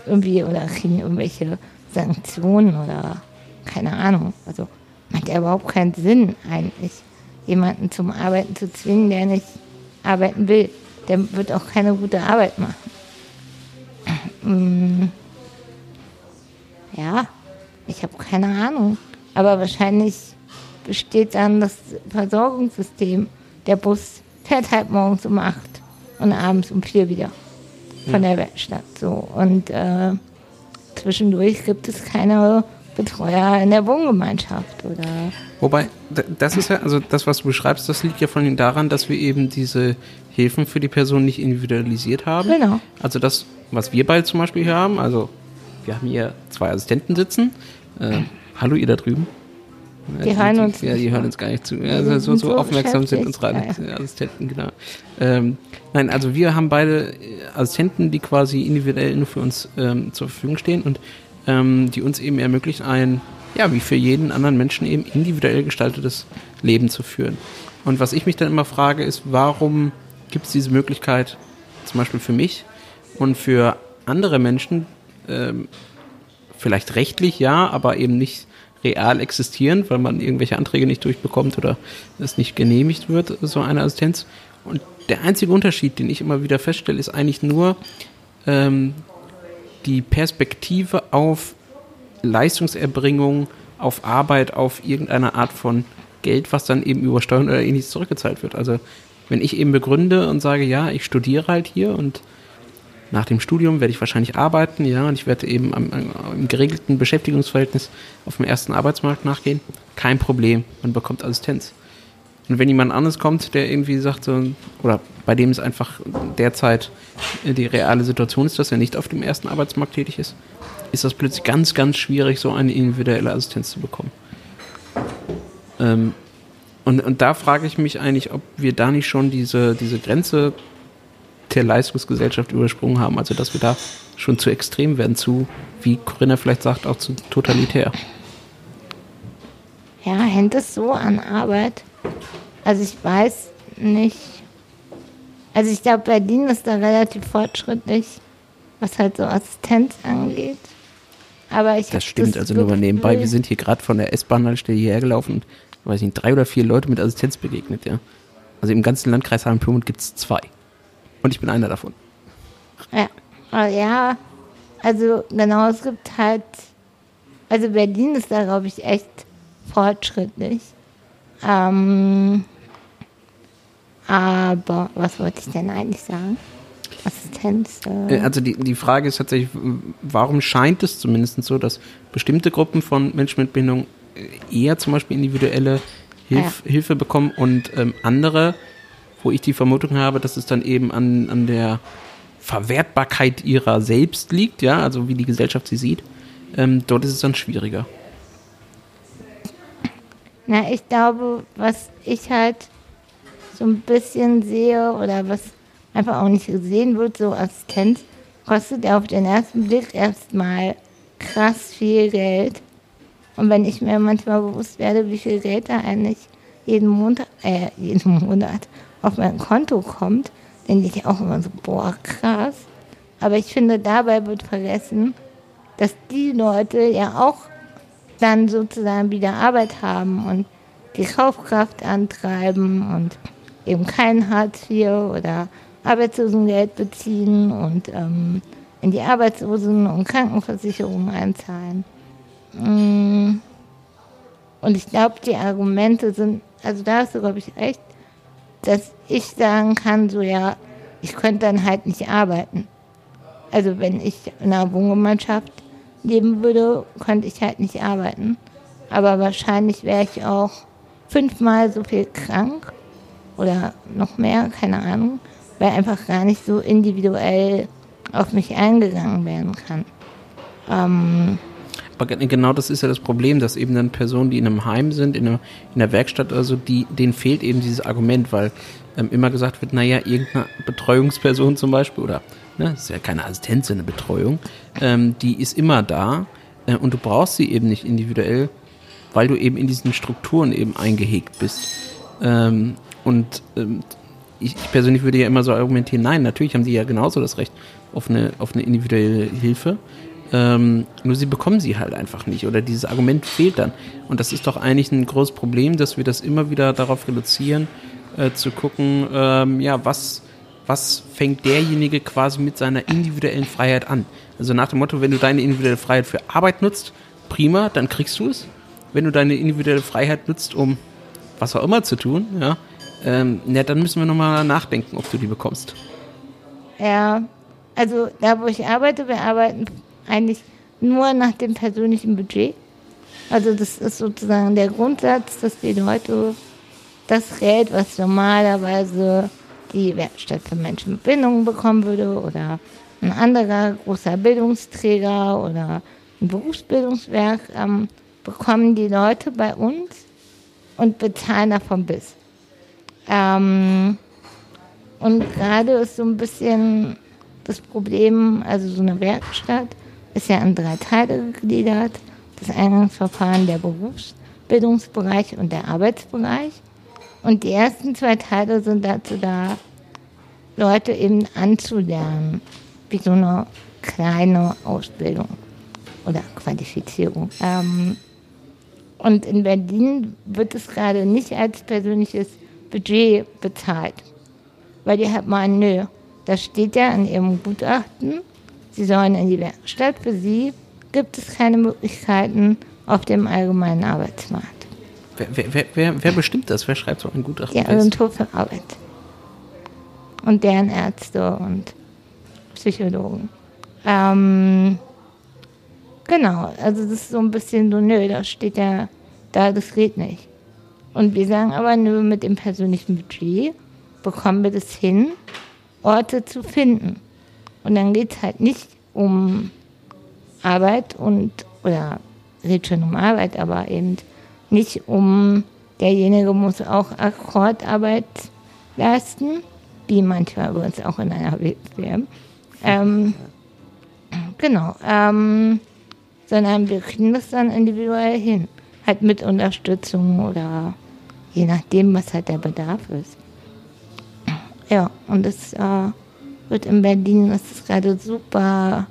irgendwie oder kriegen irgendwelche Sanktionen oder keine Ahnung. Also macht ja überhaupt keinen Sinn eigentlich, jemanden zum Arbeiten zu zwingen, der nicht arbeiten will. Der wird auch keine gute Arbeit machen. Mm. Ja, ich habe keine Ahnung. Aber wahrscheinlich besteht dann das Versorgungssystem. Der Bus fährt halt morgens um acht und abends um vier wieder von der Werkstatt. So. Und äh, zwischendurch gibt es keine Betreuer in der Wohngemeinschaft oder Wobei, das ist ja, also das, was du beschreibst, das liegt ja vor allem daran, dass wir eben diese Hilfen für die Person nicht individualisiert haben. Genau. Also das, was wir beide zum Beispiel hier haben, also wir haben hier zwei Assistenten sitzen. Äh, hallo ihr da drüben. Die hören uns Ja, die hören uns gar nicht zu. Ja, so, so, aufmerksam sind unsere ja, ja. Assistenten, genau. Ähm, nein, also wir haben beide äh, Assistenten, die quasi individuell nur für uns ähm, zur Verfügung stehen und ähm, die uns eben ermöglichen, ein, ja, wie für jeden anderen Menschen eben individuell gestaltetes Leben zu führen. Und was ich mich dann immer frage, ist, warum gibt es diese Möglichkeit, zum Beispiel für mich und für andere Menschen, ähm, vielleicht rechtlich ja, aber eben nicht real existierend, weil man irgendwelche Anträge nicht durchbekommt oder es nicht genehmigt wird, so eine Assistenz. Und der einzige Unterschied, den ich immer wieder feststelle, ist eigentlich nur ähm, die Perspektive auf Leistungserbringung, auf Arbeit, auf irgendeine Art von Geld, was dann eben über Steuern oder ähnliches zurückgezahlt wird. Also wenn ich eben begründe und sage, ja, ich studiere halt hier und nach dem Studium werde ich wahrscheinlich arbeiten, ja, und ich werde eben am, am, im geregelten Beschäftigungsverhältnis auf dem ersten Arbeitsmarkt nachgehen. Kein Problem, man bekommt Assistenz. Und wenn jemand anderes kommt, der irgendwie sagt, so, oder bei dem es einfach derzeit die reale Situation ist, dass er nicht auf dem ersten Arbeitsmarkt tätig ist, ist das plötzlich ganz, ganz schwierig, so eine individuelle Assistenz zu bekommen. Ähm, und, und da frage ich mich eigentlich, ob wir da nicht schon diese, diese Grenze der Leistungsgesellschaft übersprungen haben. Also, dass wir da schon zu extrem werden, zu, wie Corinna vielleicht sagt, auch zu totalitär. Ja, hängt es so an Arbeit? Also, ich weiß nicht. Also, ich glaube, Berlin ist da relativ fortschrittlich, was halt so Assistenz angeht. Aber ich Das stimmt, also nur mal nebenbei. Wir sind hier gerade von der S-Bahn-Haltestelle hierher gelaufen und, weiß nicht, drei oder vier Leute mit Assistenz begegnet, ja. Also im ganzen Landkreis Hameln-Pyrmont gibt es zwei. Und ich bin einer davon. Ja, aber ja, also genau, es gibt halt, also Berlin ist da, glaube ich, echt fortschrittlich. Ähm, aber was wollte ich denn eigentlich sagen? Assistenz. Äh, Äh, Also die, die Frage ist tatsächlich, warum scheint es zumindest so, dass bestimmte Gruppen von Menschen mit Behinderung äh, eher zum Beispiel individuelle Hilf, Hilfe bekommen und ähm, andere, wo ich die Vermutung habe, dass es dann eben an, an der Verwertbarkeit ihrer selbst liegt, ja, also wie die Gesellschaft sie sieht, ähm, dort ist es dann schwieriger. Na, ich glaube, was ich halt so ein bisschen sehe oder was einfach auch nicht gesehen wird, so Assistenz, kostet ja auf den ersten Blick erstmal krass viel Geld. Und wenn ich mir manchmal bewusst werde, wie viel Geld da eigentlich jeden Monat, äh, jeden Monat auf mein Konto kommt, denke ich auch immer so, boah, krass. Aber ich finde, dabei wird vergessen, dass die Leute ja auch dann sozusagen wieder Arbeit haben und die Kaufkraft antreiben und eben kein Hartz IV oder Arbeitslosengeld beziehen und ähm, in die Arbeitslosen- und Krankenversicherung einzahlen. Mm. Und ich glaube, die Argumente sind, also da hast du, glaube ich, recht, dass ich sagen kann, so ja, ich könnte dann halt nicht arbeiten. Also wenn ich in einer Wohngemeinschaft leben würde, könnte ich halt nicht arbeiten. Aber wahrscheinlich wäre ich auch fünfmal so viel krank oder noch mehr, keine Ahnung, weil einfach gar nicht so individuell auf mich eingegangen werden kann. Ähm, Aber ge- genau das ist ja das Problem, dass eben dann Personen, die in einem Heim sind, in einer, in der Werkstatt, also die, denen fehlt eben dieses Argument, weil ähm, immer gesagt wird, naja, irgendeine Betreuungsperson zum Beispiel, oder ne, das ist ja keine Assistenz, sondern eine Betreuung, ähm, die ist immer da äh, und du brauchst sie eben nicht individuell, weil du eben in diesen Strukturen eben eingehegt bist. Ähm, und ähm, ich, ich persönlich würde ja immer so argumentieren, nein, natürlich haben sie ja genauso das Recht auf eine, auf eine individuelle Hilfe. Ähm, nur sie bekommen sie halt einfach nicht oder dieses Argument fehlt dann. Und das ist doch eigentlich ein großes Problem, dass wir das immer wieder darauf reduzieren, äh, zu gucken, ähm, ja, was, was fängt derjenige quasi mit seiner individuellen Freiheit an? Also nach dem Motto, wenn du deine individuelle Freiheit für Arbeit nutzt, prima, dann kriegst du es. Wenn du deine individuelle Freiheit nutzt, um was auch immer zu tun, ja, ähm, ja dann müssen wir nochmal nachdenken, ob du die bekommst. Ja, also da, wo ich arbeite, wir arbeiten eigentlich nur nach dem persönlichen Budget. Also das ist sozusagen der Grundsatz, dass die Leute das Geld, was normalerweise die Werkstatt für Menschen mit Bindungen bekommen würde oder ein anderer großer Bildungsträger oder ein Berufsbildungswerk, ähm, bekommen die Leute bei uns und bezahlen davon bis. Ähm, und gerade ist so ein bisschen das Problem, also so eine Werkstatt ist ja in drei Teile gegliedert. Das Eingangsverfahren, der Berufsbildungsbereich und der Arbeitsbereich. Und die ersten zwei Teile sind dazu da, Leute eben anzulernen, wie so eine kleine Ausbildung oder Qualifizierung. Ähm, und in Berlin wird es gerade nicht als persönliches Budget bezahlt. Weil die halt meinen, nö, das steht ja in ihrem Gutachten, sie sollen in die Werkstatt. Für sie gibt es keine Möglichkeiten auf dem allgemeinen Arbeitsmarkt. Wer, wer, wer, wer, bestimmt das? Wer schreibt so ein Gutachten Die? Agentur für Arbeit. Und deren Ärzte und Psychologen. Ähm, genau, also das ist so ein bisschen so, nö, das steht ja da, das geht nicht. Und wir sagen aber, nö, mit dem persönlichen Budget bekommen wir das hin, Orte zu finden. Und dann geht es halt nicht um Arbeit und, oder geht schon um Arbeit, aber eben nicht um, derjenige muss auch Akkordarbeit leisten, wie manchmal übrigens auch in einer WM. Ähm, genau, ähm, sondern wir kriegen das dann individuell hin. Halt mit Unterstützung oder je nachdem, was halt der Bedarf ist. Ja, und es äh, wird in Berlin, das ist gerade super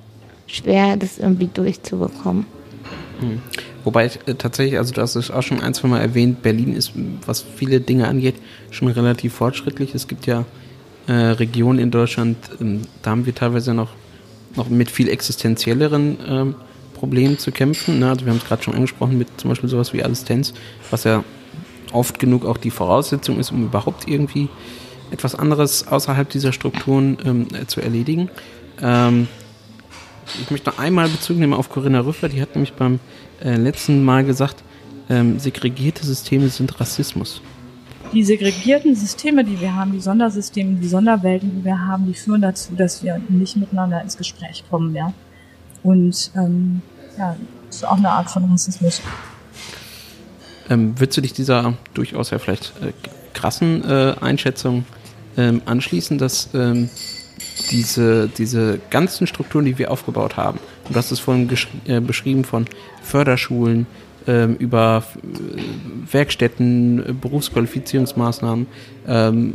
schwer, das irgendwie durchzubekommen. Hm. Wobei äh, tatsächlich, also du hast es auch schon ein, zwei Mal erwähnt, Berlin ist, was viele Dinge angeht, schon relativ fortschrittlich. Es gibt ja äh, Regionen in Deutschland, ähm, da haben wir teilweise noch, noch mit viel existenzielleren ähm, Problemen zu kämpfen. Ne? Also wir haben es gerade schon angesprochen mit zum Beispiel sowas wie Assistenz, was ja oft genug auch die Voraussetzung ist, um überhaupt irgendwie etwas anderes außerhalb dieser Strukturen ähm, zu erledigen. Ähm, ich möchte noch einmal Bezug nehmen auf Corinna Rüffler, die hat nämlich beim äh, letzten Mal gesagt, ähm, segregierte Systeme sind Rassismus. Die segregierten Systeme, die wir haben, die Sondersysteme, die Sonderwelten, die wir haben, die führen dazu, dass wir nicht miteinander ins Gespräch kommen, ja. Und ähm, ja, das ist auch eine Art von Rassismus. Ähm, würdest du dich dieser durchaus ja vielleicht äh, krassen äh, Einschätzung ähm, anschließen, dass ähm, diese, diese ganzen Strukturen, die wir aufgebaut haben, und hast es vorhin äh, beschrieben von Förderschulen, ähm, über äh, Werkstätten, äh, Berufsqualifizierungsmaßnahmen, ähm,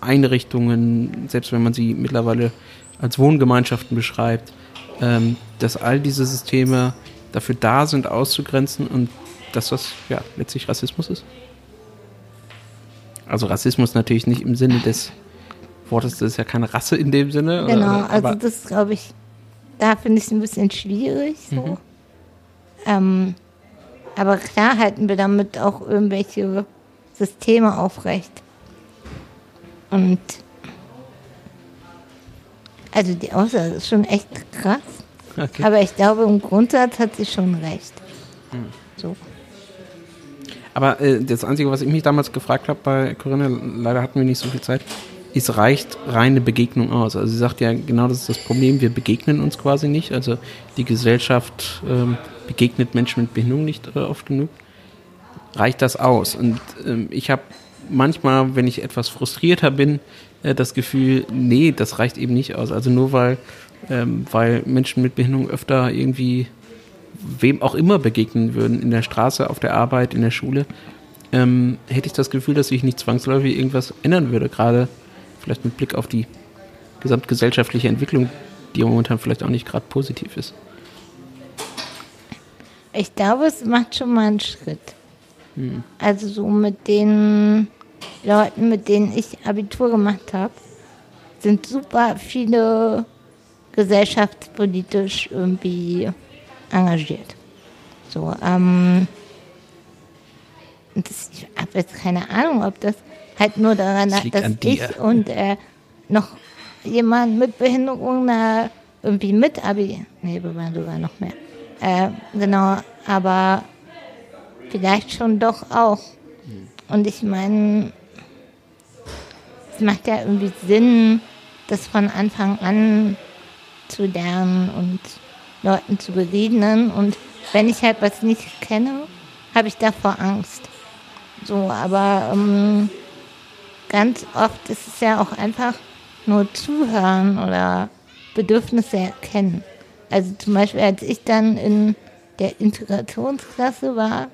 Einrichtungen, selbst wenn man sie mittlerweile als Wohngemeinschaften beschreibt, ähm, dass all diese Systeme dafür da sind, auszugrenzen und dass das ja letztlich Rassismus ist? Also Rassismus natürlich nicht im Sinne des Wortes, das ist ja keine Rasse in dem Sinne. Genau, oder, also das glaube ich, da finde ich es ein bisschen schwierig so. Mhm. Ähm, aber klar halten wir damit auch irgendwelche Systeme aufrecht. Und also die Aussage ist schon echt krass. Okay. Aber ich glaube, im Grundsatz hat sie schon recht. Mhm. So. Aber äh, das Einzige, was ich mich damals gefragt habe bei Corinna, leider hatten wir nicht so viel Zeit, ist, reicht reine Begegnung aus? Also sie sagt ja, genau das ist das Problem, wir begegnen uns quasi nicht. Also die Gesellschaft ähm, begegnet Menschen mit Behinderung nicht äh, oft genug. Reicht das aus? Und ähm, ich habe manchmal, wenn ich etwas frustrierter bin, äh, das Gefühl, nee, das reicht eben nicht aus. Also nur weil, ähm, weil Menschen mit Behinderung öfter irgendwie wem auch immer begegnen würden, in der Straße, auf der Arbeit, in der Schule, ähm, hätte ich das Gefühl, dass sich nicht zwangsläufig irgendwas ändern würde, gerade vielleicht mit Blick auf die gesamtgesellschaftliche Entwicklung, die momentan vielleicht auch nicht gerade positiv ist. Ich glaube, es macht schon mal einen Schritt. Hm. Also so mit den Leuten, mit denen ich Abitur gemacht habe, sind super viele gesellschaftspolitisch irgendwie engagiert. So, ähm, das, ich habe jetzt keine Ahnung, ob das halt nur daran lag, dass ich und äh, noch jemand mit Behinderung na, irgendwie mit Abi, nee, wir waren sogar noch mehr. Äh, genau, aber vielleicht schon doch auch. Und ich meine, es macht ja irgendwie Sinn, das von Anfang an zu lernen und Leuten zu begegnen. Und wenn ich halt was nicht kenne, habe ich davor Angst. So, aber ähm, ganz oft ist es ja auch einfach nur zuhören oder Bedürfnisse erkennen. Also zum Beispiel, als ich dann in der Integrationsklasse war,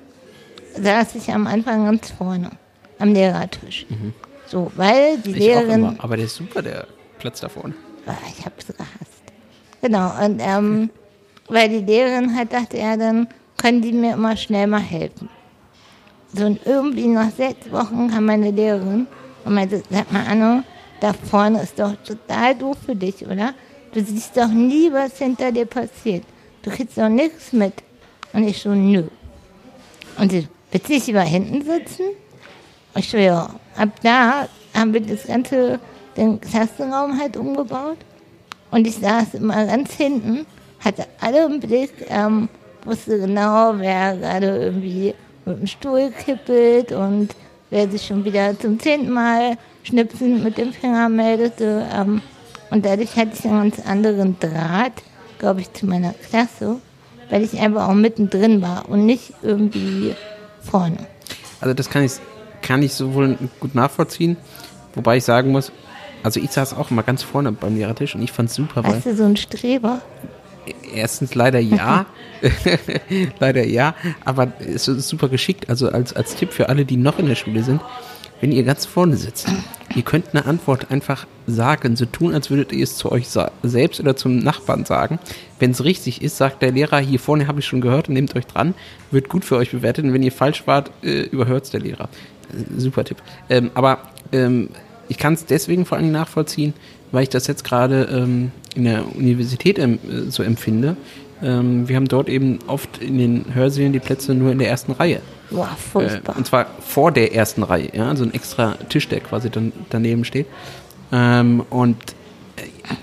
saß ich am Anfang ganz vorne am Lehrertisch. Mhm. So, weil die ich Lehrerin. Aber der ist super, der Platz da vorne. Ah, ich hab's gehasst. Genau, und ähm, weil die Lehrerin halt dachte, ja, dann können die mir immer schnell mal helfen. So, und irgendwie nach sechs Wochen kam meine Lehrerin und meinte, sag mal, Anno, da vorne ist doch total doof für dich, oder? Du siehst doch nie, was hinter dir passiert. Du kriegst doch nichts mit. Und ich so, nö. Und sie, willst du nicht lieber hinten sitzen? Und ich so, ja. Ab da haben wir das ganze, den Klassenraum halt umgebaut. Und ich saß immer ganz hinten, hatte alle im Blick, ähm, wusste genau, wer gerade irgendwie mit dem Stuhl kippelt und wer sich schon wieder zum zehnten Mal schnipsend mit dem Finger meldete. Ähm, und dadurch hatte ich einen ganz anderen Draht, glaube ich, zu meiner Klasse, weil ich einfach auch mittendrin war und nicht irgendwie vorne. Also das kann ich, kann ich sowohl gut nachvollziehen, wobei ich sagen muss, also ich saß auch immer ganz vorne beim Lehrertisch und ich fand es super, weil Weißt du, so ein Streber? Erstens leider ja, leider ja, aber es ist super geschickt. Also als, als Tipp für alle, die noch in der Schule sind, wenn ihr ganz vorne sitzt, ihr könnt eine Antwort einfach sagen, so tun, als würdet ihr es zu euch selbst oder zum Nachbarn sagen. Wenn es richtig ist, sagt der Lehrer, hier vorne habe ich schon gehört und nehmt euch dran, wird gut für euch bewertet. Und wenn ihr falsch wart, äh, überhört es der Lehrer. Äh, super Tipp. Ähm, aber ähm, ich kann es deswegen vor allem nachvollziehen, weil ich das jetzt gerade ähm, in der Universität äh, so empfinde. Ähm, wir haben dort eben oft in den Hörsälen die Plätze nur in der ersten Reihe. Boah, Äh, furchtbar. und zwar vor der ersten Reihe, ja, also ein extra Tisch, der quasi dann daneben steht. Ähm, und äh,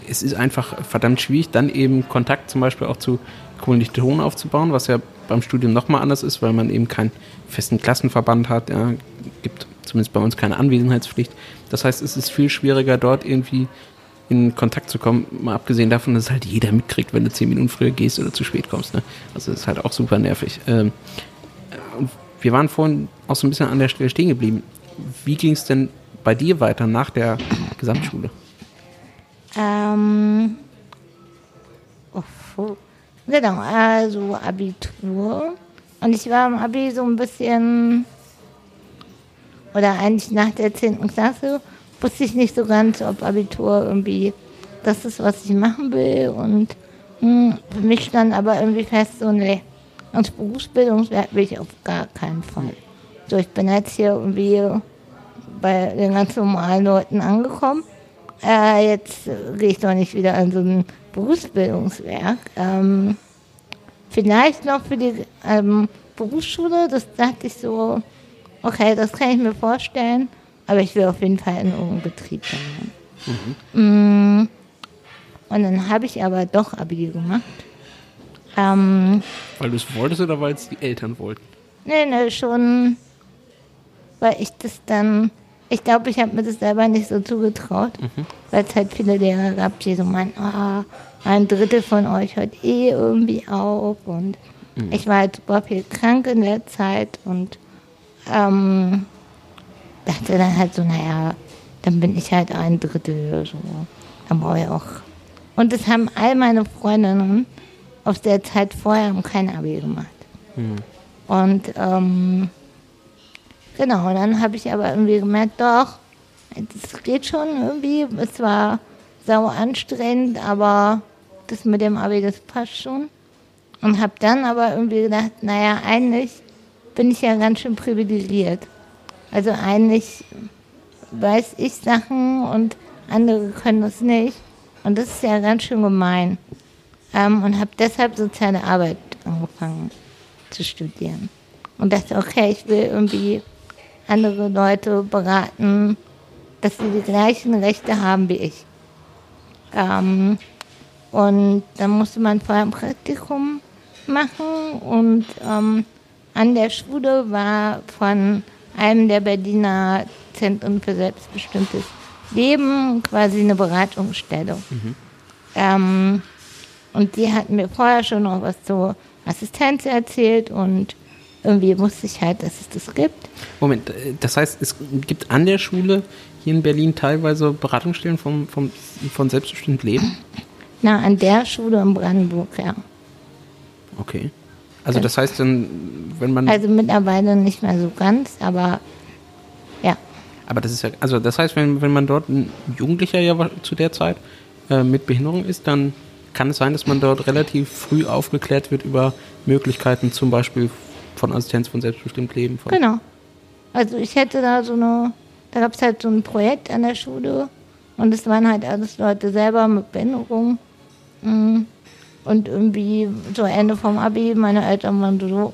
es ist einfach verdammt schwierig, dann eben Kontakt zum Beispiel auch zu Kommilitonen aufzubauen, was ja beim Studium nochmal anders ist, weil man eben keinen festen Klassenverband hat, ja, gibt zumindest bei uns keine Anwesenheitspflicht. Das heißt, es ist viel schwieriger, dort irgendwie in Kontakt zu kommen, mal abgesehen davon, dass halt jeder mitkriegt, wenn du zehn Minuten früher gehst oder zu spät kommst. Ne? Also das ist halt auch super nervig. Ähm, wir waren vorhin auch so ein bisschen an der Stelle stehen geblieben. Wie ging es denn bei dir weiter nach der Gesamtschule? Ähm, oh, fu- genau, also Abitur. Und ich war im Abi so ein bisschen, oder eigentlich nach der 10. Klasse, wusste ich nicht so ganz, ob Abitur irgendwie das ist, was ich machen will. Und hm, für mich stand aber irgendwie fest, so, nee, ins Berufsbildungswerk will ich auf gar keinen Fall. So, ich bin jetzt hier irgendwie bei den ganz normalen Leuten angekommen. Äh, jetzt äh, gehe ich doch nicht wieder an so ein Berufsbildungswerk. Ähm, vielleicht noch für die ähm, Berufsschule, das dachte ich so, okay, das kann ich mir vorstellen, aber ich will auf jeden Fall in irgendeinem Betrieb sein. Mm, Und dann habe ich aber doch Abi gemacht. Ähm, Weil du es wolltest oder weil es die Eltern wollten? Nee, nee, schon, weil ich das dann, ich glaube, ich habe mir das selber nicht so zugetraut, weil es halt viele Lehrer gab, die so meinten, ah, ein Drittel von euch hört eh irgendwie auf und ich war halt super viel krank in der Zeit und ähm, dachte dann halt so, naja, dann bin ich halt ein Drittel, so, dann brauche ich auch. Und das haben all meine Freundinnen aus der Zeit vorher haben kein Abi gemacht. Und ähm, genau, dann habe ich aber irgendwie gemerkt, doch, das geht schon irgendwie. Es war sau anstrengend, aber das mit dem Abi, das passt schon. Und habe dann aber irgendwie gedacht, naja, eigentlich bin ich ja ganz schön privilegiert. Also eigentlich weiß ich Sachen und andere können das nicht. Und das ist ja ganz schön gemein. Ähm, und habe deshalb soziale Arbeit angefangen zu studieren. Und dachte, okay, ich will irgendwie andere Leute beraten, dass sie die gleichen Rechte haben wie ich. Ähm, und dann musste man vorher ein Praktikum machen und ähm, an der Schule war von einem der Berliner Zentren für selbstbestimmtes Leben quasi eine Beratungsstelle. Ähm, und die hatten mir vorher schon noch was zur Assistenz erzählt und irgendwie wusste ich halt, dass es das gibt. Moment, äh, das heißt, es gibt an der Schule hier in Berlin teilweise Beratungsstellen vom, vom, von selbstbestimmt Leben? Na, an der Schule in Brandenburg, ja. Okay. Also das heißt dann, wenn man, Also mittlerweile nicht mehr so ganz, aber ja. aber das ist ja, also das heißt, wenn, wenn man dort ein Jugendlicher ja zu der Zeit äh, mit Behinderung ist, dann kann es sein, dass man dort relativ früh aufgeklärt wird über Möglichkeiten zum Beispiel von Assistenz von selbstbestimmt Leben. Von, Genau. Also ich hätte da so eine, da gab es halt so ein Projekt an der Schule und es waren halt alles Leute selber mit Behinderung. Mm. Und irgendwie so Ende vom Abi, meine Eltern waren so,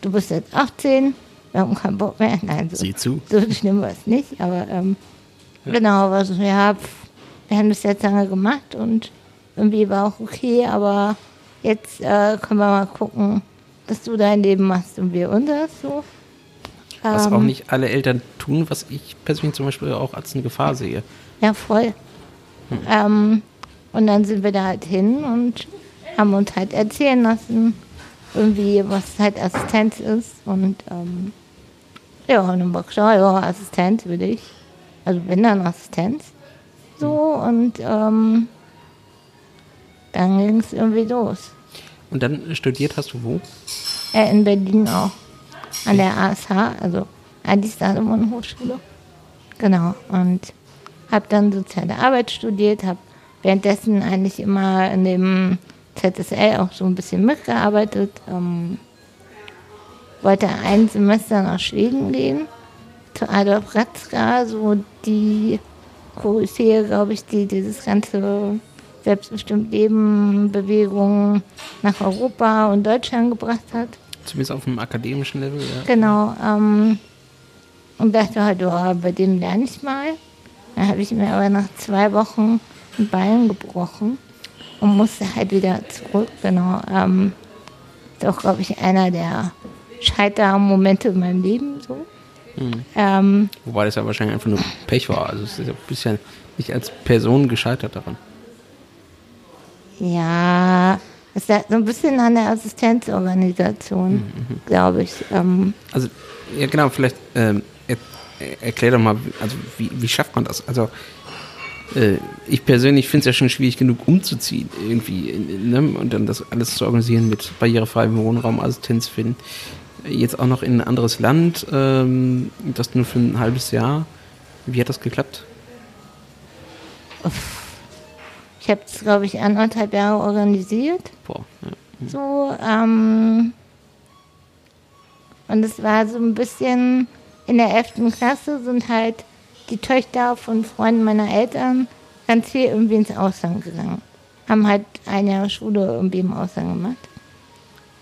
du bist jetzt 18, wir haben keinen Bock mehr. Nein, so, Sieh zu. so schlimm war es nicht, aber ähm, genau, war so, ja, wir haben das jetzt lange gemacht und irgendwie war auch okay, aber jetzt äh, können wir mal gucken, dass du dein Leben machst und wir unseres so. Was auch Ähm, nicht alle Eltern tun, was ich persönlich zum Beispiel auch als eine Gefahr sehe. Ja, voll. Ähm, und dann sind wir da halt hin und haben uns halt erzählen lassen, irgendwie, was halt Assistenz ist. Und ähm, ja, und dann war klar, ja, Assistenz will ich. Also wenn dann Assistenz. So, und ähm, dann ging es irgendwie los. Und dann studiert hast du wo? Äh, in Berlin auch. An der ASH, also Adi Salomon Hochschule. Genau. Und habe dann soziale Arbeit studiert, habe währenddessen eigentlich immer in dem ZSL auch so ein bisschen mitgearbeitet. Ähm, wollte ein Semester nach Schweden gehen, zu Adolf Ratzka, so die Koryphäe, glaube ich, die dieses ganze selbstbestimmt Leben, Bewegung nach Europa und Deutschland gebracht hat. Zumindest auf einem akademischen Level. Ja. Genau. Ähm, und dachte halt, oh, bei dem lerne ich mal. Dann habe ich mir aber nach zwei Wochen ein Bein gebrochen und musste halt wieder zurück. Genau. Ähm, ist auch, glaube ich, einer der Scheitermomente in meinem Leben so. Ähm, Wobei das ja wahrscheinlich einfach nur Pech war. Also es ist ja, bist ja nicht als Person gescheitert daran. ja, es ist so ein bisschen an der Assistenzorganisation, glaube ich. Ähm, Also, ja genau, vielleicht ähm, er- erklär doch mal, also wie, wie schafft man das? Also, äh, ich persönlich finde es ja schon schwierig genug umzuziehen irgendwie ne? und dann das alles zu organisieren mit barrierefreiem Wohnraum, Assistenz finden. Jetzt auch noch in ein anderes Land, ähm, das nur für ein halbes Jahr. Wie hat das geklappt? ich habe es, glaube ich, anderthalb Jahre organisiert. Boah, ja. So, ähm, und es war so ein bisschen, in der 11. Klasse sind halt die Töchter von Freunden meiner Eltern ganz viel irgendwie ins Ausland gegangen. Haben halt ein Jahr Schule irgendwie im Ausland gemacht.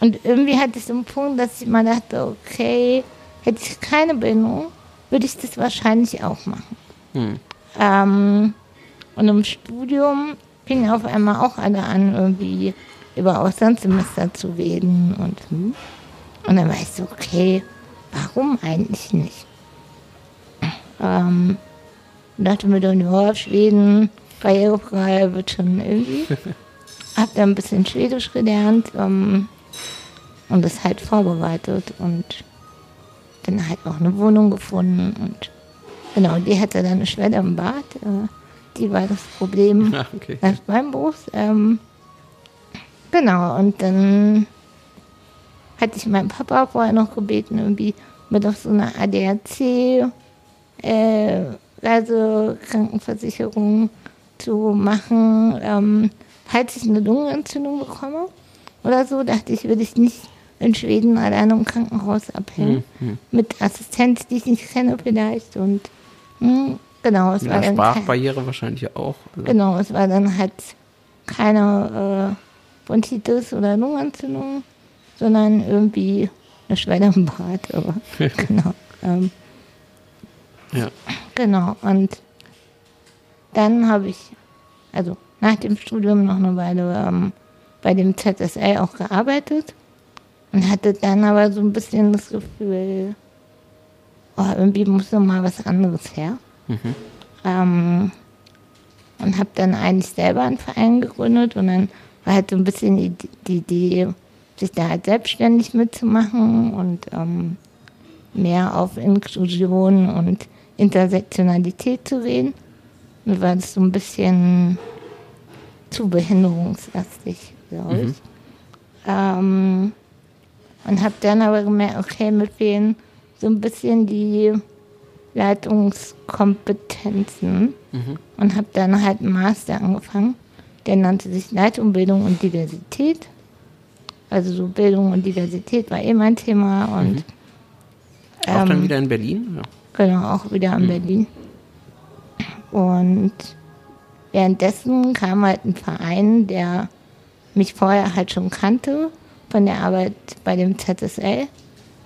Und irgendwie hatte ich so einen Punkt, dass ich mal dachte, okay, hätte ich keine Bindung, würde ich das wahrscheinlich auch machen. Hm. Ähm, und im Studium fingen auf einmal auch alle an, irgendwie über Auslandssemester zu reden. Und, hm. und dann war ich so, okay, warum eigentlich nicht? Ähm, und dachte mir dann, ja, Schweden, barrierefrei wird schon irgendwie. Hab dann ein bisschen Schwedisch gelernt ähm, und das halt vorbereitet und dann halt auch eine Wohnung gefunden und Genau, die hatte dann eine Schwelle im Bad. Äh, die war das Problem Ah, okay. des Beinbruchs. Ähm, genau, und dann hatte ich meinen Papa vorher noch gebeten, irgendwie mit auf so einer ADAC äh, Reisekrankenversicherung zu machen, ähm, falls ich eine Lungenentzündung bekomme oder so, dachte ich, würde ich nicht in Schweden alleine im Krankenhaus abhängen. Mit Assistenz, die ich nicht kenne vielleicht. Und hm, genau, es war Ja, dann kein- Sprachbarriere wahrscheinlich auch. Also, Genau, es war dann halt keine äh, Bronchitis oder Lungenentzündung, sondern irgendwie eine Schwelle im Bad. Aber, genau. Ähm, Ja. genau. Und dann habe ich, also nach dem Studium noch eine Weile ähm, bei dem ZSL auch gearbeitet und hatte dann aber so ein bisschen das Gefühl, oh, irgendwie muss noch mal was anderes her. Ähm, und habe dann eigentlich selber einen Verein gegründet und dann war halt so ein bisschen die, die Idee, sich da halt selbstständig mitzumachen und ähm, mehr auf Inklusion und Intersektionalität zu reden. Und war das so ein bisschen zu behinderungslastig, glaube ich. Ähm, und habe dann aber gemerkt, okay, mir fehlen so ein bisschen die Leitungskompetenzen und habe dann halt einen Master angefangen. Der nannte sich Leitung, Bildung und Diversität. Also so Bildung und Diversität war eh mein Thema und Auch dann ähm, wieder in Berlin? Ja. Genau, auch wieder in Berlin. Und währenddessen kam halt ein Verein, der mich vorher halt schon kannte, von der Arbeit bei dem ZSL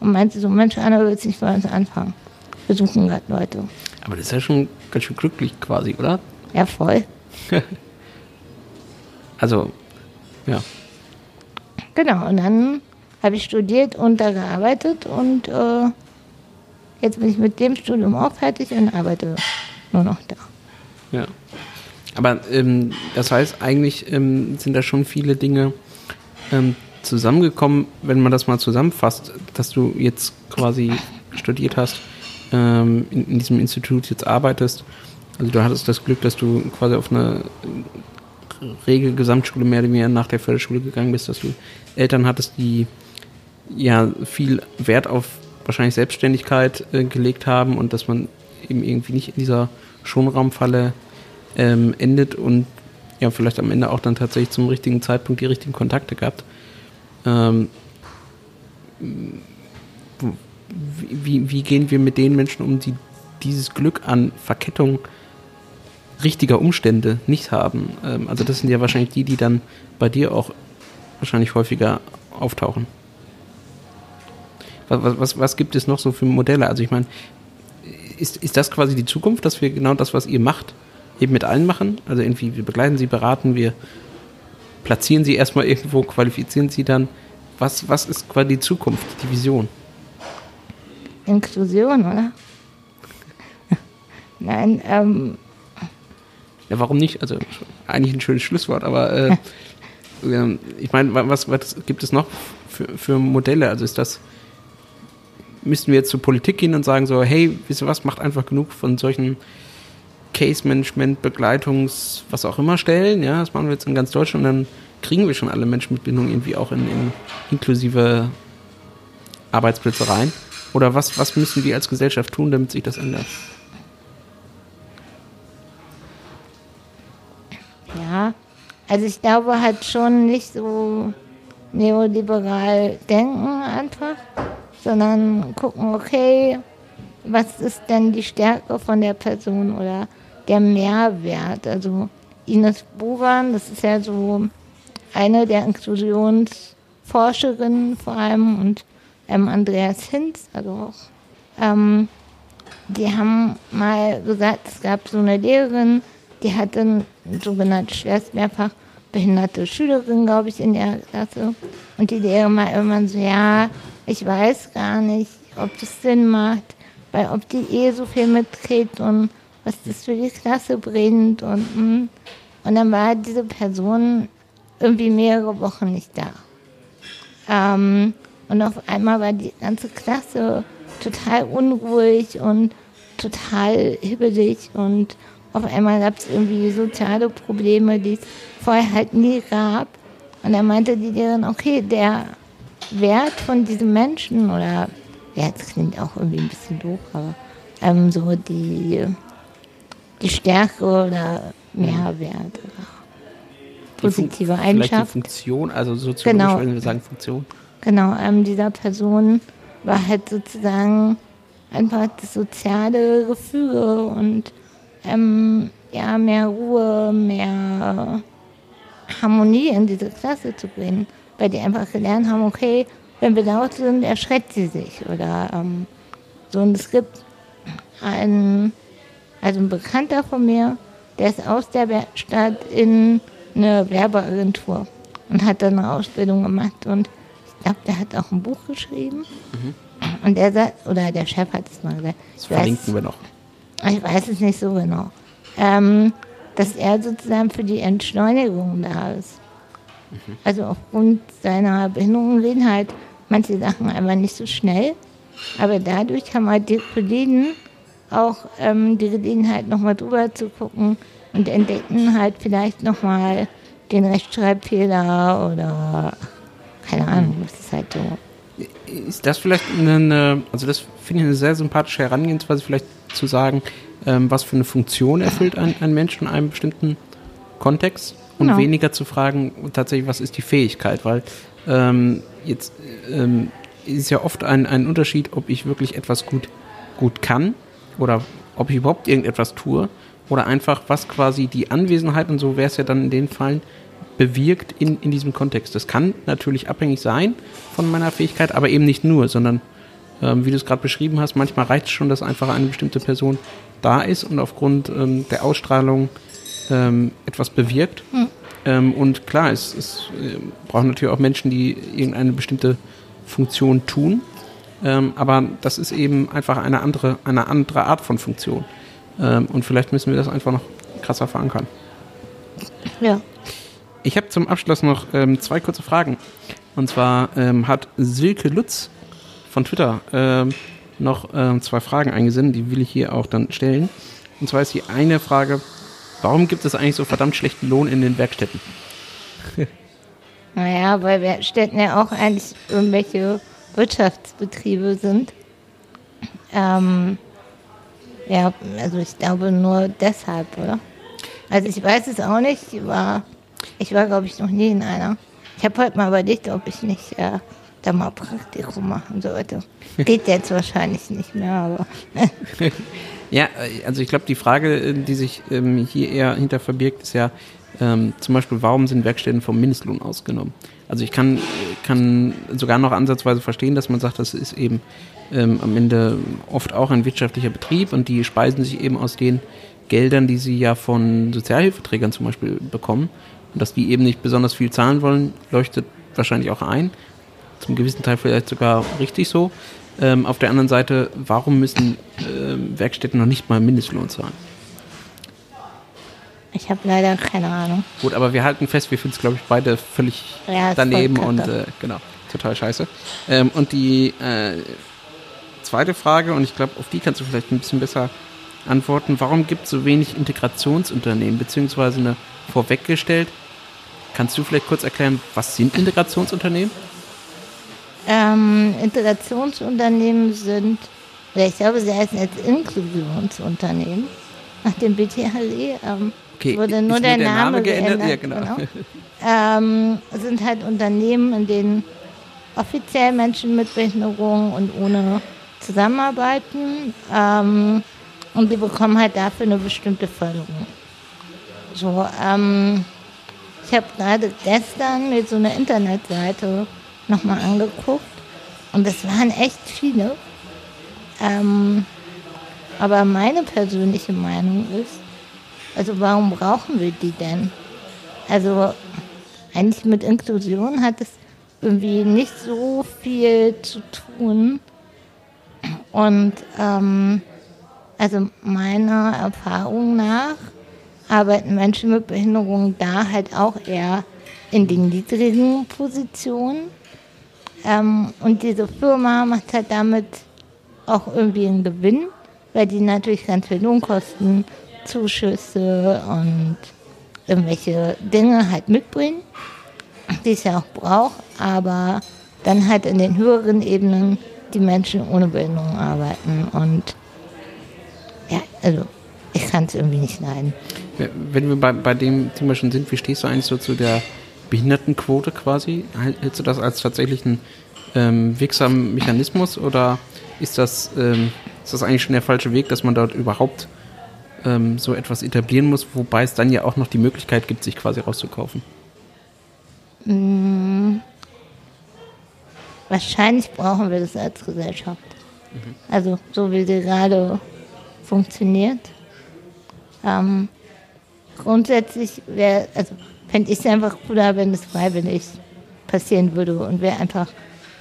und meinte so, Mensch, Anna, willst du nicht bei uns anfangen? Wir suchen gerade Leute. Aber das ist ja schon ganz schön glücklich quasi, oder? Ja, voll. also, ja. Genau, und dann habe ich studiert und da gearbeitet und äh, jetzt bin ich mit dem Studium auch fertig und arbeite nur noch da. Ja. Aber ähm, das heißt, eigentlich ähm, sind da schon viele Dinge ähm, zusammengekommen, wenn man das mal zusammenfasst, dass du jetzt quasi studiert hast, ähm, in, in, diesem Institut jetzt arbeitest. Also du hattest das Glück, dass du quasi auf eine Regel-Gesamtschule mehr oder weniger nach der Förderschule gegangen bist, dass du Eltern hattest, die ja viel Wert auf wahrscheinlich Selbstständigkeit äh, gelegt haben und dass man eben irgendwie nicht in dieser Schonraumfalle ähm, endet und ja, vielleicht am Ende auch dann tatsächlich zum richtigen Zeitpunkt die richtigen Kontakte gehabt. Ähm, wie, wie gehen wir mit den Menschen um, die dieses Glück an Verkettung richtiger Umstände nicht haben? Ähm, also das sind ja wahrscheinlich die, die dann bei dir auch wahrscheinlich häufiger auftauchen. Was, was, was gibt es noch so für Modelle? Also ich meine, ist, ist das quasi die Zukunft, dass wir genau das, was ihr macht, eben mit allen machen? Also irgendwie, wir begleiten sie, beraten, wir platzieren sie erstmal irgendwo, qualifizieren sie dann. Was, was ist quasi die Zukunft, die Vision? Inklusion, oder? Nein, ähm. Ja, warum nicht? Also eigentlich ein schönes Schlusswort, aber äh, ähm, ich meine, was, was gibt es noch für, für Modelle? Also ist das müssten wir jetzt zur Politik gehen und sagen so, hey, wisst ihr was, macht einfach genug von solchen Case-Management, Begleitungs-, was auch immer Stellen, ja, das machen wir jetzt in ganz Deutschland und dann kriegen wir schon alle Menschen mit Bindung irgendwie auch in, in inklusive Arbeitsplätze rein. Oder was, was müssen wir als Gesellschaft tun, damit sich das ändert? Ja, also ich glaube halt schon nicht so neoliberal denken einfach, sondern gucken, okay, was ist denn die Stärke von der Person oder der Mehrwert? Also Ines Buran, das ist ja so eine der Inklusionsforscherinnen vor allem und ähm, Andreas Hinz, also auch, ähm, die haben mal gesagt, es gab so eine Lehrerin, die hatte eine sogenannte schwerst mehrfach behinderte Schülerin, glaube ich, in der Klasse. Und die Lehrerin mal irgendwann so, ja, ich weiß gar nicht, ob das Sinn macht, weil ob die eh so viel mitkriegt und was das für die Klasse bringt und hm. und dann war diese Person irgendwie mehrere Wochen nicht da. Ähm, und auf einmal war die ganze Klasse total unruhig und total hibbelig und auf einmal gab es irgendwie soziale Probleme, die es vorher halt nie gab. Und dann meinte die Lehrerin, okay, der Wert von diesem Menschen oder, ja, das klingt auch irgendwie ein bisschen doof, aber ähm, so die, die Stärke oder Mehrwert oder positive die Eigenschaft. Die Funktion, also soziologisch genau. würden wir sagen Funktion. Genau, ähm, dieser Person war halt sozusagen einfach das soziale Gefüge und ähm, ja, mehr Ruhe, mehr Harmonie in diese Klasse zu bringen weil die einfach gelernt haben, okay, wenn wir laut sind, erschreckt sie sich. Oder ähm, so. Und es gibt einen, also ein Bekannter von mir, der ist aus der Stadt in eine Werbeagentur und hat dann eine Ausbildung gemacht. Und ich glaube, der hat auch ein Buch geschrieben. Mhm. Und der sagt, oder der Chef hat es mal gesagt. Das verlinken weiß, wir noch. Ich weiß es nicht so genau. Ähm, dass er sozusagen für die Entschleunigung da ist. Also aufgrund seiner Behinderung gehen halt manche Sachen einfach nicht so schnell. Aber dadurch haben halt die Kollegen auch ähm, die Gelegenheit, nochmal drüber zu gucken und entdecken halt vielleicht nochmal den Rechtschreibfehler oder keine Ahnung, was ist halt so. Ist das vielleicht eine, also das finde ich eine sehr sympathische Herangehensweise, vielleicht zu sagen, ähm, was für eine Funktion erfüllt ein, ein Mensch in einem bestimmten Kontext? Und genau. weniger zu fragen, tatsächlich, was ist die Fähigkeit, weil ähm, jetzt ähm, ist ja oft ein, ein Unterschied, ob ich wirklich etwas gut, gut kann oder ob ich überhaupt irgendetwas tue oder einfach, was quasi die Anwesenheit und so wäre es ja dann in den Fällen bewirkt in, in diesem Kontext. Das kann natürlich abhängig sein von meiner Fähigkeit, aber eben nicht nur, sondern ähm, wie du es gerade beschrieben hast, manchmal reicht es schon, dass einfach eine bestimmte Person da ist und aufgrund ähm, der Ausstrahlung ähm, etwas bewirkt. Ähm, und klar, es, es äh, brauchen natürlich auch Menschen, die irgendeine bestimmte Funktion tun. Ähm, aber das ist eben einfach eine andere, eine andere Art von Funktion. Ähm, und vielleicht müssen wir das einfach noch krasser verankern. Ja. Ich habe zum Abschluss noch ähm, zwei kurze Fragen. Und zwar ähm, hat Silke Lutz von Twitter noch zwei Fragen eingesendet, die will ich hier auch dann stellen. Und zwar ist die eine Frage, warum gibt es eigentlich so verdammt schlechten Lohn in den Werkstätten? Naja, weil Werkstätten ja auch eigentlich irgendwelche Wirtschaftsbetriebe sind. Ähm, ja, also ich glaube nur deshalb, oder? Also ich weiß es auch nicht. Ich war, ich war glaube ich noch nie in einer. Ich habe heute mal überlegt, ob ich nicht äh, da mal Praktikum machen sollte. Geht jetzt wahrscheinlich nicht mehr, aber Ja, also ich glaube, die Frage, äh, die sich ähm, hier eher hinter verbirgt, ist ja ähm, zum Beispiel, warum sind Werkstätten vom Mindestlohn ausgenommen? Also ich kann, kann sogar noch ansatzweise verstehen, dass man sagt, das ist eben ähm, am Ende oft auch ein wirtschaftlicher Betrieb und die speisen sich eben aus den Geldern, die sie ja von Sozialhilfeträgern zum Beispiel bekommen. Und dass die eben nicht besonders viel zahlen wollen, leuchtet wahrscheinlich auch ein. Zum gewissen Teil vielleicht sogar richtig so. Ähm, auf der anderen Seite, warum müssen ähm, Werkstätten noch nicht mal Mindestlohn zahlen? ich habe leider keine Ahnung. Gut, aber wir halten fest, wir finden es, glaube ich, beide völlig Ja, daneben und äh, genau, total scheiße. Ähm, und die äh, zweite Frage, und ich glaube, auf die kannst du vielleicht ein bisschen besser antworten, warum gibt es so wenig Integrationsunternehmen, beziehungsweise eine vorweggestellt, kannst du vielleicht kurz erklären, was sind Integrationsunternehmen? Ähm, Integrationsunternehmen sind, oder ich glaube, sie heißen jetzt Inklusionsunternehmen. Nach dem BTHE ähm, Okay, wurde nur der, Name, geändert. Ja, genau. Ähm, es sind halt Unternehmen, in denen offiziell Menschen mit Behinderung und ohne zusammenarbeiten. Ähm, und die bekommen halt dafür eine bestimmte Förderung. So, ähm, ich habe gerade gestern mir so eine Internetseite nochmal angeguckt und es waren echt viele. Ähm, aber meine persönliche Meinung ist, also warum brauchen wir die denn? Also eigentlich mit Inklusion hat es irgendwie nicht so viel zu tun. Und ähm, also meiner Erfahrung nach arbeiten Menschen mit Behinderung da halt auch eher in den niedrigen Positionen. Ähm, und diese Firma macht halt damit auch irgendwie einen Gewinn, weil die natürlich ganz viel Lohnkosten, Zuschüsse und irgendwelche Dinge halt mitbringen, die es ja auch braucht, aber dann halt in den höheren Ebenen die Menschen ohne Behinderung arbeiten und ja, also ich kann es irgendwie nicht leiden. Wenn wir bei, bei dem Thema schon sind, wie stehst du eigentlich so zu der Behindertenquote quasi? Hältst du das als tatsächlich einen ähm, wirksamen Mechanismus oder ist das, ähm, ist das eigentlich schon der falsche Weg, dass man dort überhaupt ähm, so etwas etablieren muss, wobei es dann ja auch noch die Möglichkeit gibt, sich quasi rauszukaufen? Wahrscheinlich brauchen wir das als Gesellschaft. Also so wie sie gerade funktioniert. Ähm, grundsätzlich wäre, also fände ich es einfach cooler, wenn es freiwillig passieren würde und wir einfach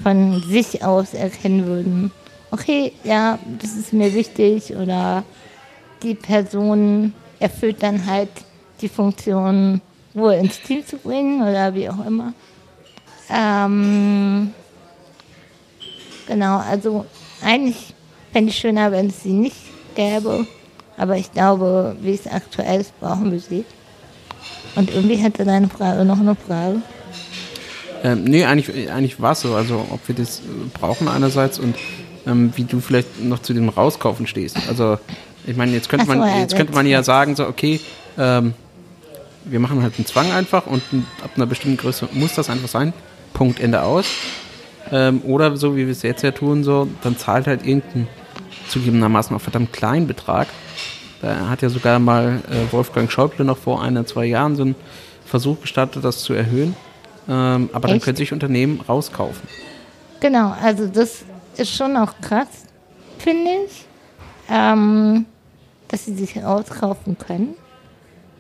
von sich aus erkennen würden, okay, ja, das ist mir wichtig oder die Person erfüllt dann halt die Funktion, Ruhe ins Team zu bringen oder wie auch immer. Ähm, genau, also eigentlich fände ich schöner, wenn es sie nicht gäbe. Aber ich glaube, wie es aktuell ist, brauchen wir sie. Und irgendwie hätte deine Frage noch eine Frage. Ähm, nee, eigentlich, eigentlich war es so. Also, ob wir das äh, brauchen einerseits und ähm, wie du vielleicht noch zu dem Rauskaufen stehst. Also, ich meine, jetzt könnte Ach so, man, ja, jetzt könnte man ja sagen, so, okay, ähm, wir machen halt einen Zwang einfach und ab einer bestimmten Größe muss das einfach sein. Punkt, Ende aus. Ähm, oder so, wie wir es jetzt ja tun, so, dann zahlt halt irgendein zugegebenermaßen auch verdammt kleinen Betrag. Da hat ja sogar mal äh, Wolfgang Schäuble noch vor ein, zwei Jahren so einen Versuch gestartet, das zu erhöhen. Ähm, aber dann Echt? können sich Unternehmen rauskaufen. Genau, also das ist schon auch krass, finde ich, ähm, dass sie sich rauskaufen können.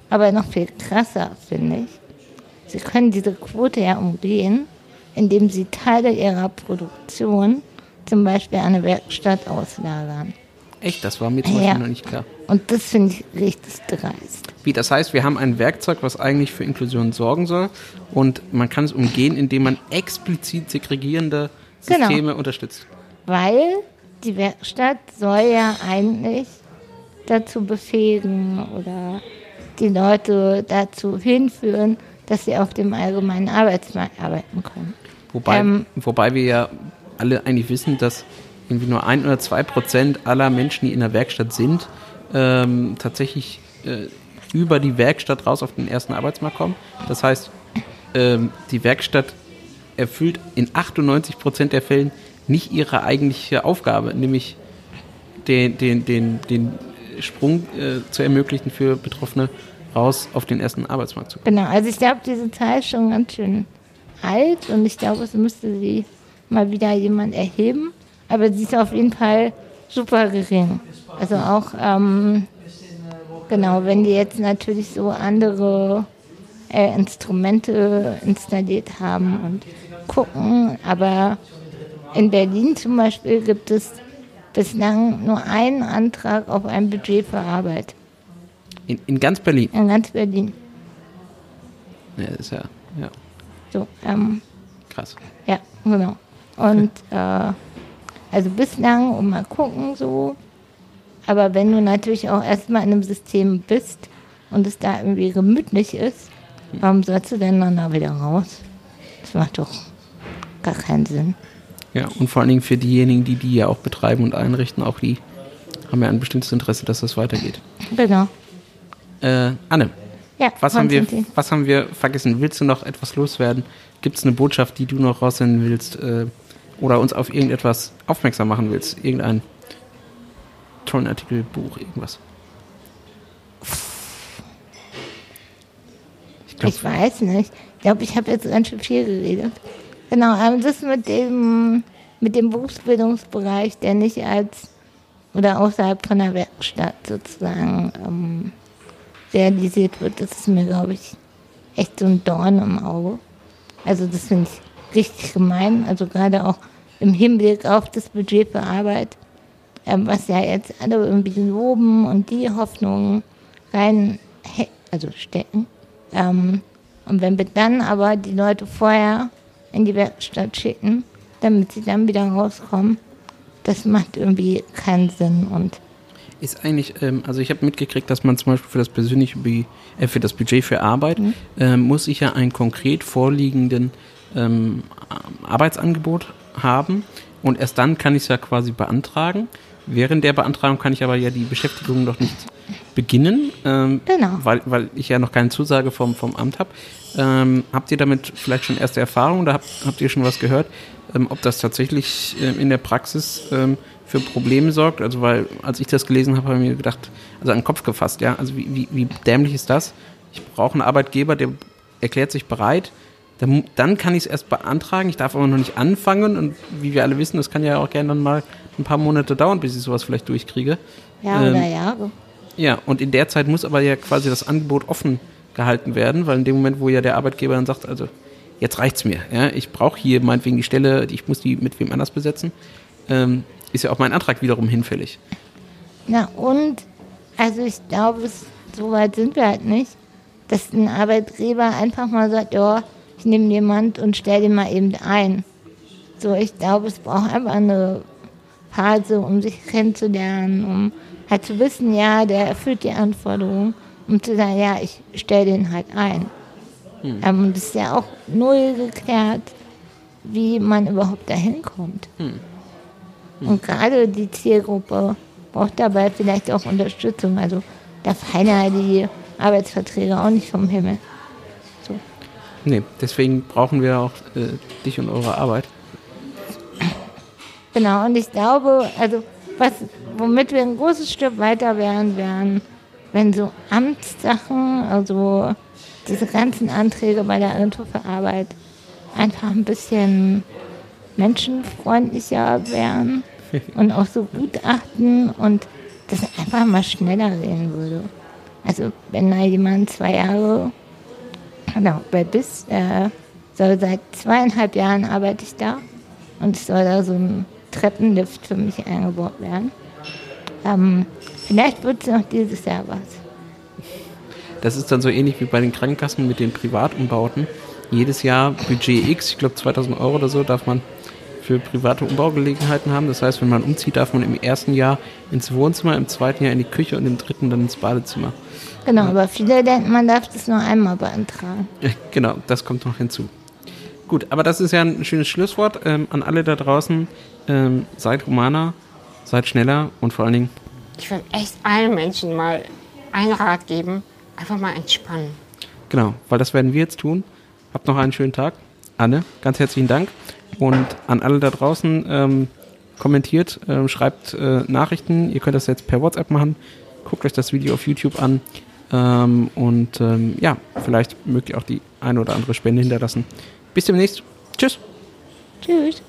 Aber noch viel krasser, finde ich. Sie können diese Quote ja umgehen, indem sie Teile ihrer Produktion zum Beispiel an eine Werkstatt auslagern. Echt, das war mir zum Beispiel Ja. noch nicht klar. Und das finde ich richtig dreist. Wie, das heißt, wir haben ein Werkzeug, was eigentlich für Inklusion sorgen soll und man kann es umgehen, indem man explizit segregierende Genau. Systeme unterstützt. Weil die Werkstatt soll ja eigentlich dazu befähigen oder die Leute dazu hinführen, dass sie auf dem allgemeinen Arbeitsmarkt arbeiten können. Wobei, Ähm, wobei wir ja alle eigentlich wissen, dass irgendwie nur ein oder zwei Prozent aller Menschen, die in der Werkstatt sind, ähm, tatsächlich äh, über die Werkstatt raus auf den ersten Arbeitsmarkt kommen. Das heißt, ähm, die Werkstatt erfüllt in 98 Prozent der Fällen nicht ihre eigentliche Aufgabe, nämlich den, den, den, den Sprung äh, zu ermöglichen für Betroffene raus auf den ersten Arbeitsmarkt zu kommen. Genau, also ich glaube, diese Zahl ist schon ganz schön alt und ich glaube, es müsste sie mal wieder jemand erheben. Aber sie ist auf jeden Fall super gering. Also auch, ähm, genau, wenn die jetzt natürlich so andere äh, Instrumente installiert haben und gucken, aber in Berlin zum Beispiel gibt es bislang nur einen Antrag auf ein Budget für Arbeit. In, in ganz Berlin. In ganz Berlin. Ja, das ist ja, ja So, ähm, krass. Ja, genau. Und äh, also bislang und mal gucken so. Aber wenn du natürlich auch erstmal in einem System bist und es da irgendwie gemütlich ist, warum sollst du denn dann da wieder raus? Das macht doch gar keinen Sinn. Ja, und vor allen Dingen für diejenigen, die die ja auch betreiben und einrichten, auch die haben ja ein bestimmtes Interesse, dass das weitergeht. Genau. Äh, Anne, Ja, was haben, wir, was haben wir vergessen? Willst du noch etwas loswerden? Gibt es eine Botschaft, die du noch raussenden willst äh, oder uns auf irgendetwas aufmerksam machen willst? Irgendeinen tollen Artikel, Buch, irgendwas? Ich glaube, Ich weiß nicht. Ich glaube, ich habe jetzt ganz schön viel geredet. Genau, ähm, das mit dem, mit dem Berufsbildungsbereich, der nicht als oder außerhalb von der Werkstatt sozusagen ähm, realisiert wird, das ist mir, glaube ich, echt so ein Dorn im Auge. Also das finde ich richtig gemein. Also gerade auch im Hinblick auf das Budget für Arbeit, ähm, was ja jetzt alle irgendwie loben und die Hoffnungen rein also stecken. Ähm, und wenn wir dann aber die Leute vorher in die Werkstatt schicken, damit sie dann wieder rauskommen, das macht irgendwie keinen Sinn. Und Ist eigentlich, ähm, also ich habe mitgekriegt, dass man zum Beispiel für das persönliche, äh, für das Budget für Arbeit, ähm, muss ich ja ein konkret vorliegenden ähm, Arbeitsangebot haben und erst dann kann ich es ja quasi beantragen. Während der Beantragung kann ich aber ja die Beschäftigung noch nicht beginnen, ähm, Genau. weil, weil ich ja noch keine Zusage vom, vom Amt habe. Ähm, habt ihr damit vielleicht schon erste Erfahrungen oder habt, habt ihr schon was gehört, ähm, ob das tatsächlich ähm, in der Praxis ähm, für Probleme sorgt? Also weil, als ich das gelesen habe, habe ich mir gedacht, also an den Kopf gefasst, ja, also wie, wie, wie dämlich ist das? Ich brauche einen Arbeitgeber, der erklärt sich bereit, dann, dann kann ich es erst beantragen, ich darf aber noch nicht anfangen und wie wir alle wissen, das kann ja auch gerne dann mal ein paar Monate dauern, bis ich sowas vielleicht durchkriege. ja, Ähm, oder Jahre. Ja, und in der Zeit muss aber ja quasi das Angebot offen gehalten werden, weil in dem Moment, wo ja der Arbeitgeber dann sagt, also jetzt reicht's mir, ja, ich brauche hier meinetwegen die Stelle, ich muss die mit wem anders besetzen, ähm, ist ja auch mein Antrag wiederum hinfällig. Na und, also ich glaube, so weit sind wir halt nicht, dass ein Arbeitgeber einfach mal sagt, ja, ich nehme jemand und stelle den mal eben ein. So, ich glaube, es braucht einfach eine Phase, um sich kennenzulernen, um halt zu wissen, ja, der erfüllt die Anforderungen, um zu sagen, ja, ich stelle den halt ein. Ähm, das ist ja auch null geklärt, wie man überhaupt dahin kommt. Und gerade die Zielgruppe braucht dabei vielleicht auch Unterstützung. Also da fallen ja die Arbeitsverträge auch nicht vom Himmel. Nee, deswegen brauchen wir auch äh, dich und eure Arbeit. Genau, und ich glaube, also was, womit wir ein großes Stück weiter wären, wären, wenn so Amtssachen, also diese ganzen Anträge bei der Agentur für Arbeit einfach ein bisschen menschenfreundlicher wären und auch so Gutachten und das einfach mal schneller gehen würde. Also wenn da jemand zwei Jahre, genau, bei BIS, äh, soll seit zweieinhalb Jahren arbeite ich da und es soll da so ein Treppenlift für mich eingebaut werden. Ähm, vielleicht wird es noch dieses Jahr was. Das ist dann so ähnlich wie bei den Krankenkassen mit den Privatumbauten. Jedes Jahr Budget X, ich glaube 2000 Euro oder so, darf man für private Umbaugelegenheiten haben. Das heißt, wenn man umzieht, darf man im ersten Jahr ins Wohnzimmer, im zweiten Jahr in die Küche und im dritten dann ins Badezimmer. Genau, aber viele denken, man darf das nur einmal beantragen. Ja, genau, das kommt noch hinzu. Gut, aber das ist ja ein schönes Schlusswort ähm, an alle da draußen. Ähm, seid humaner, seid schneller und vor allen Dingen Ich will echt allen Menschen mal einen Rat geben. Einfach mal entspannen. Genau, weil das werden wir jetzt tun. Habt noch einen schönen Tag. Anne, ganz herzlichen Dank. Und an alle da draußen, ähm, kommentiert, ähm, schreibt äh, Nachrichten. Ihr könnt das jetzt per WhatsApp machen. Guckt euch das Video auf YouTube an. Ähm, und ähm, ja, vielleicht mögt ihr auch die eine oder andere Spende hinterlassen. Bis demnächst. Tschüss. Tschüss.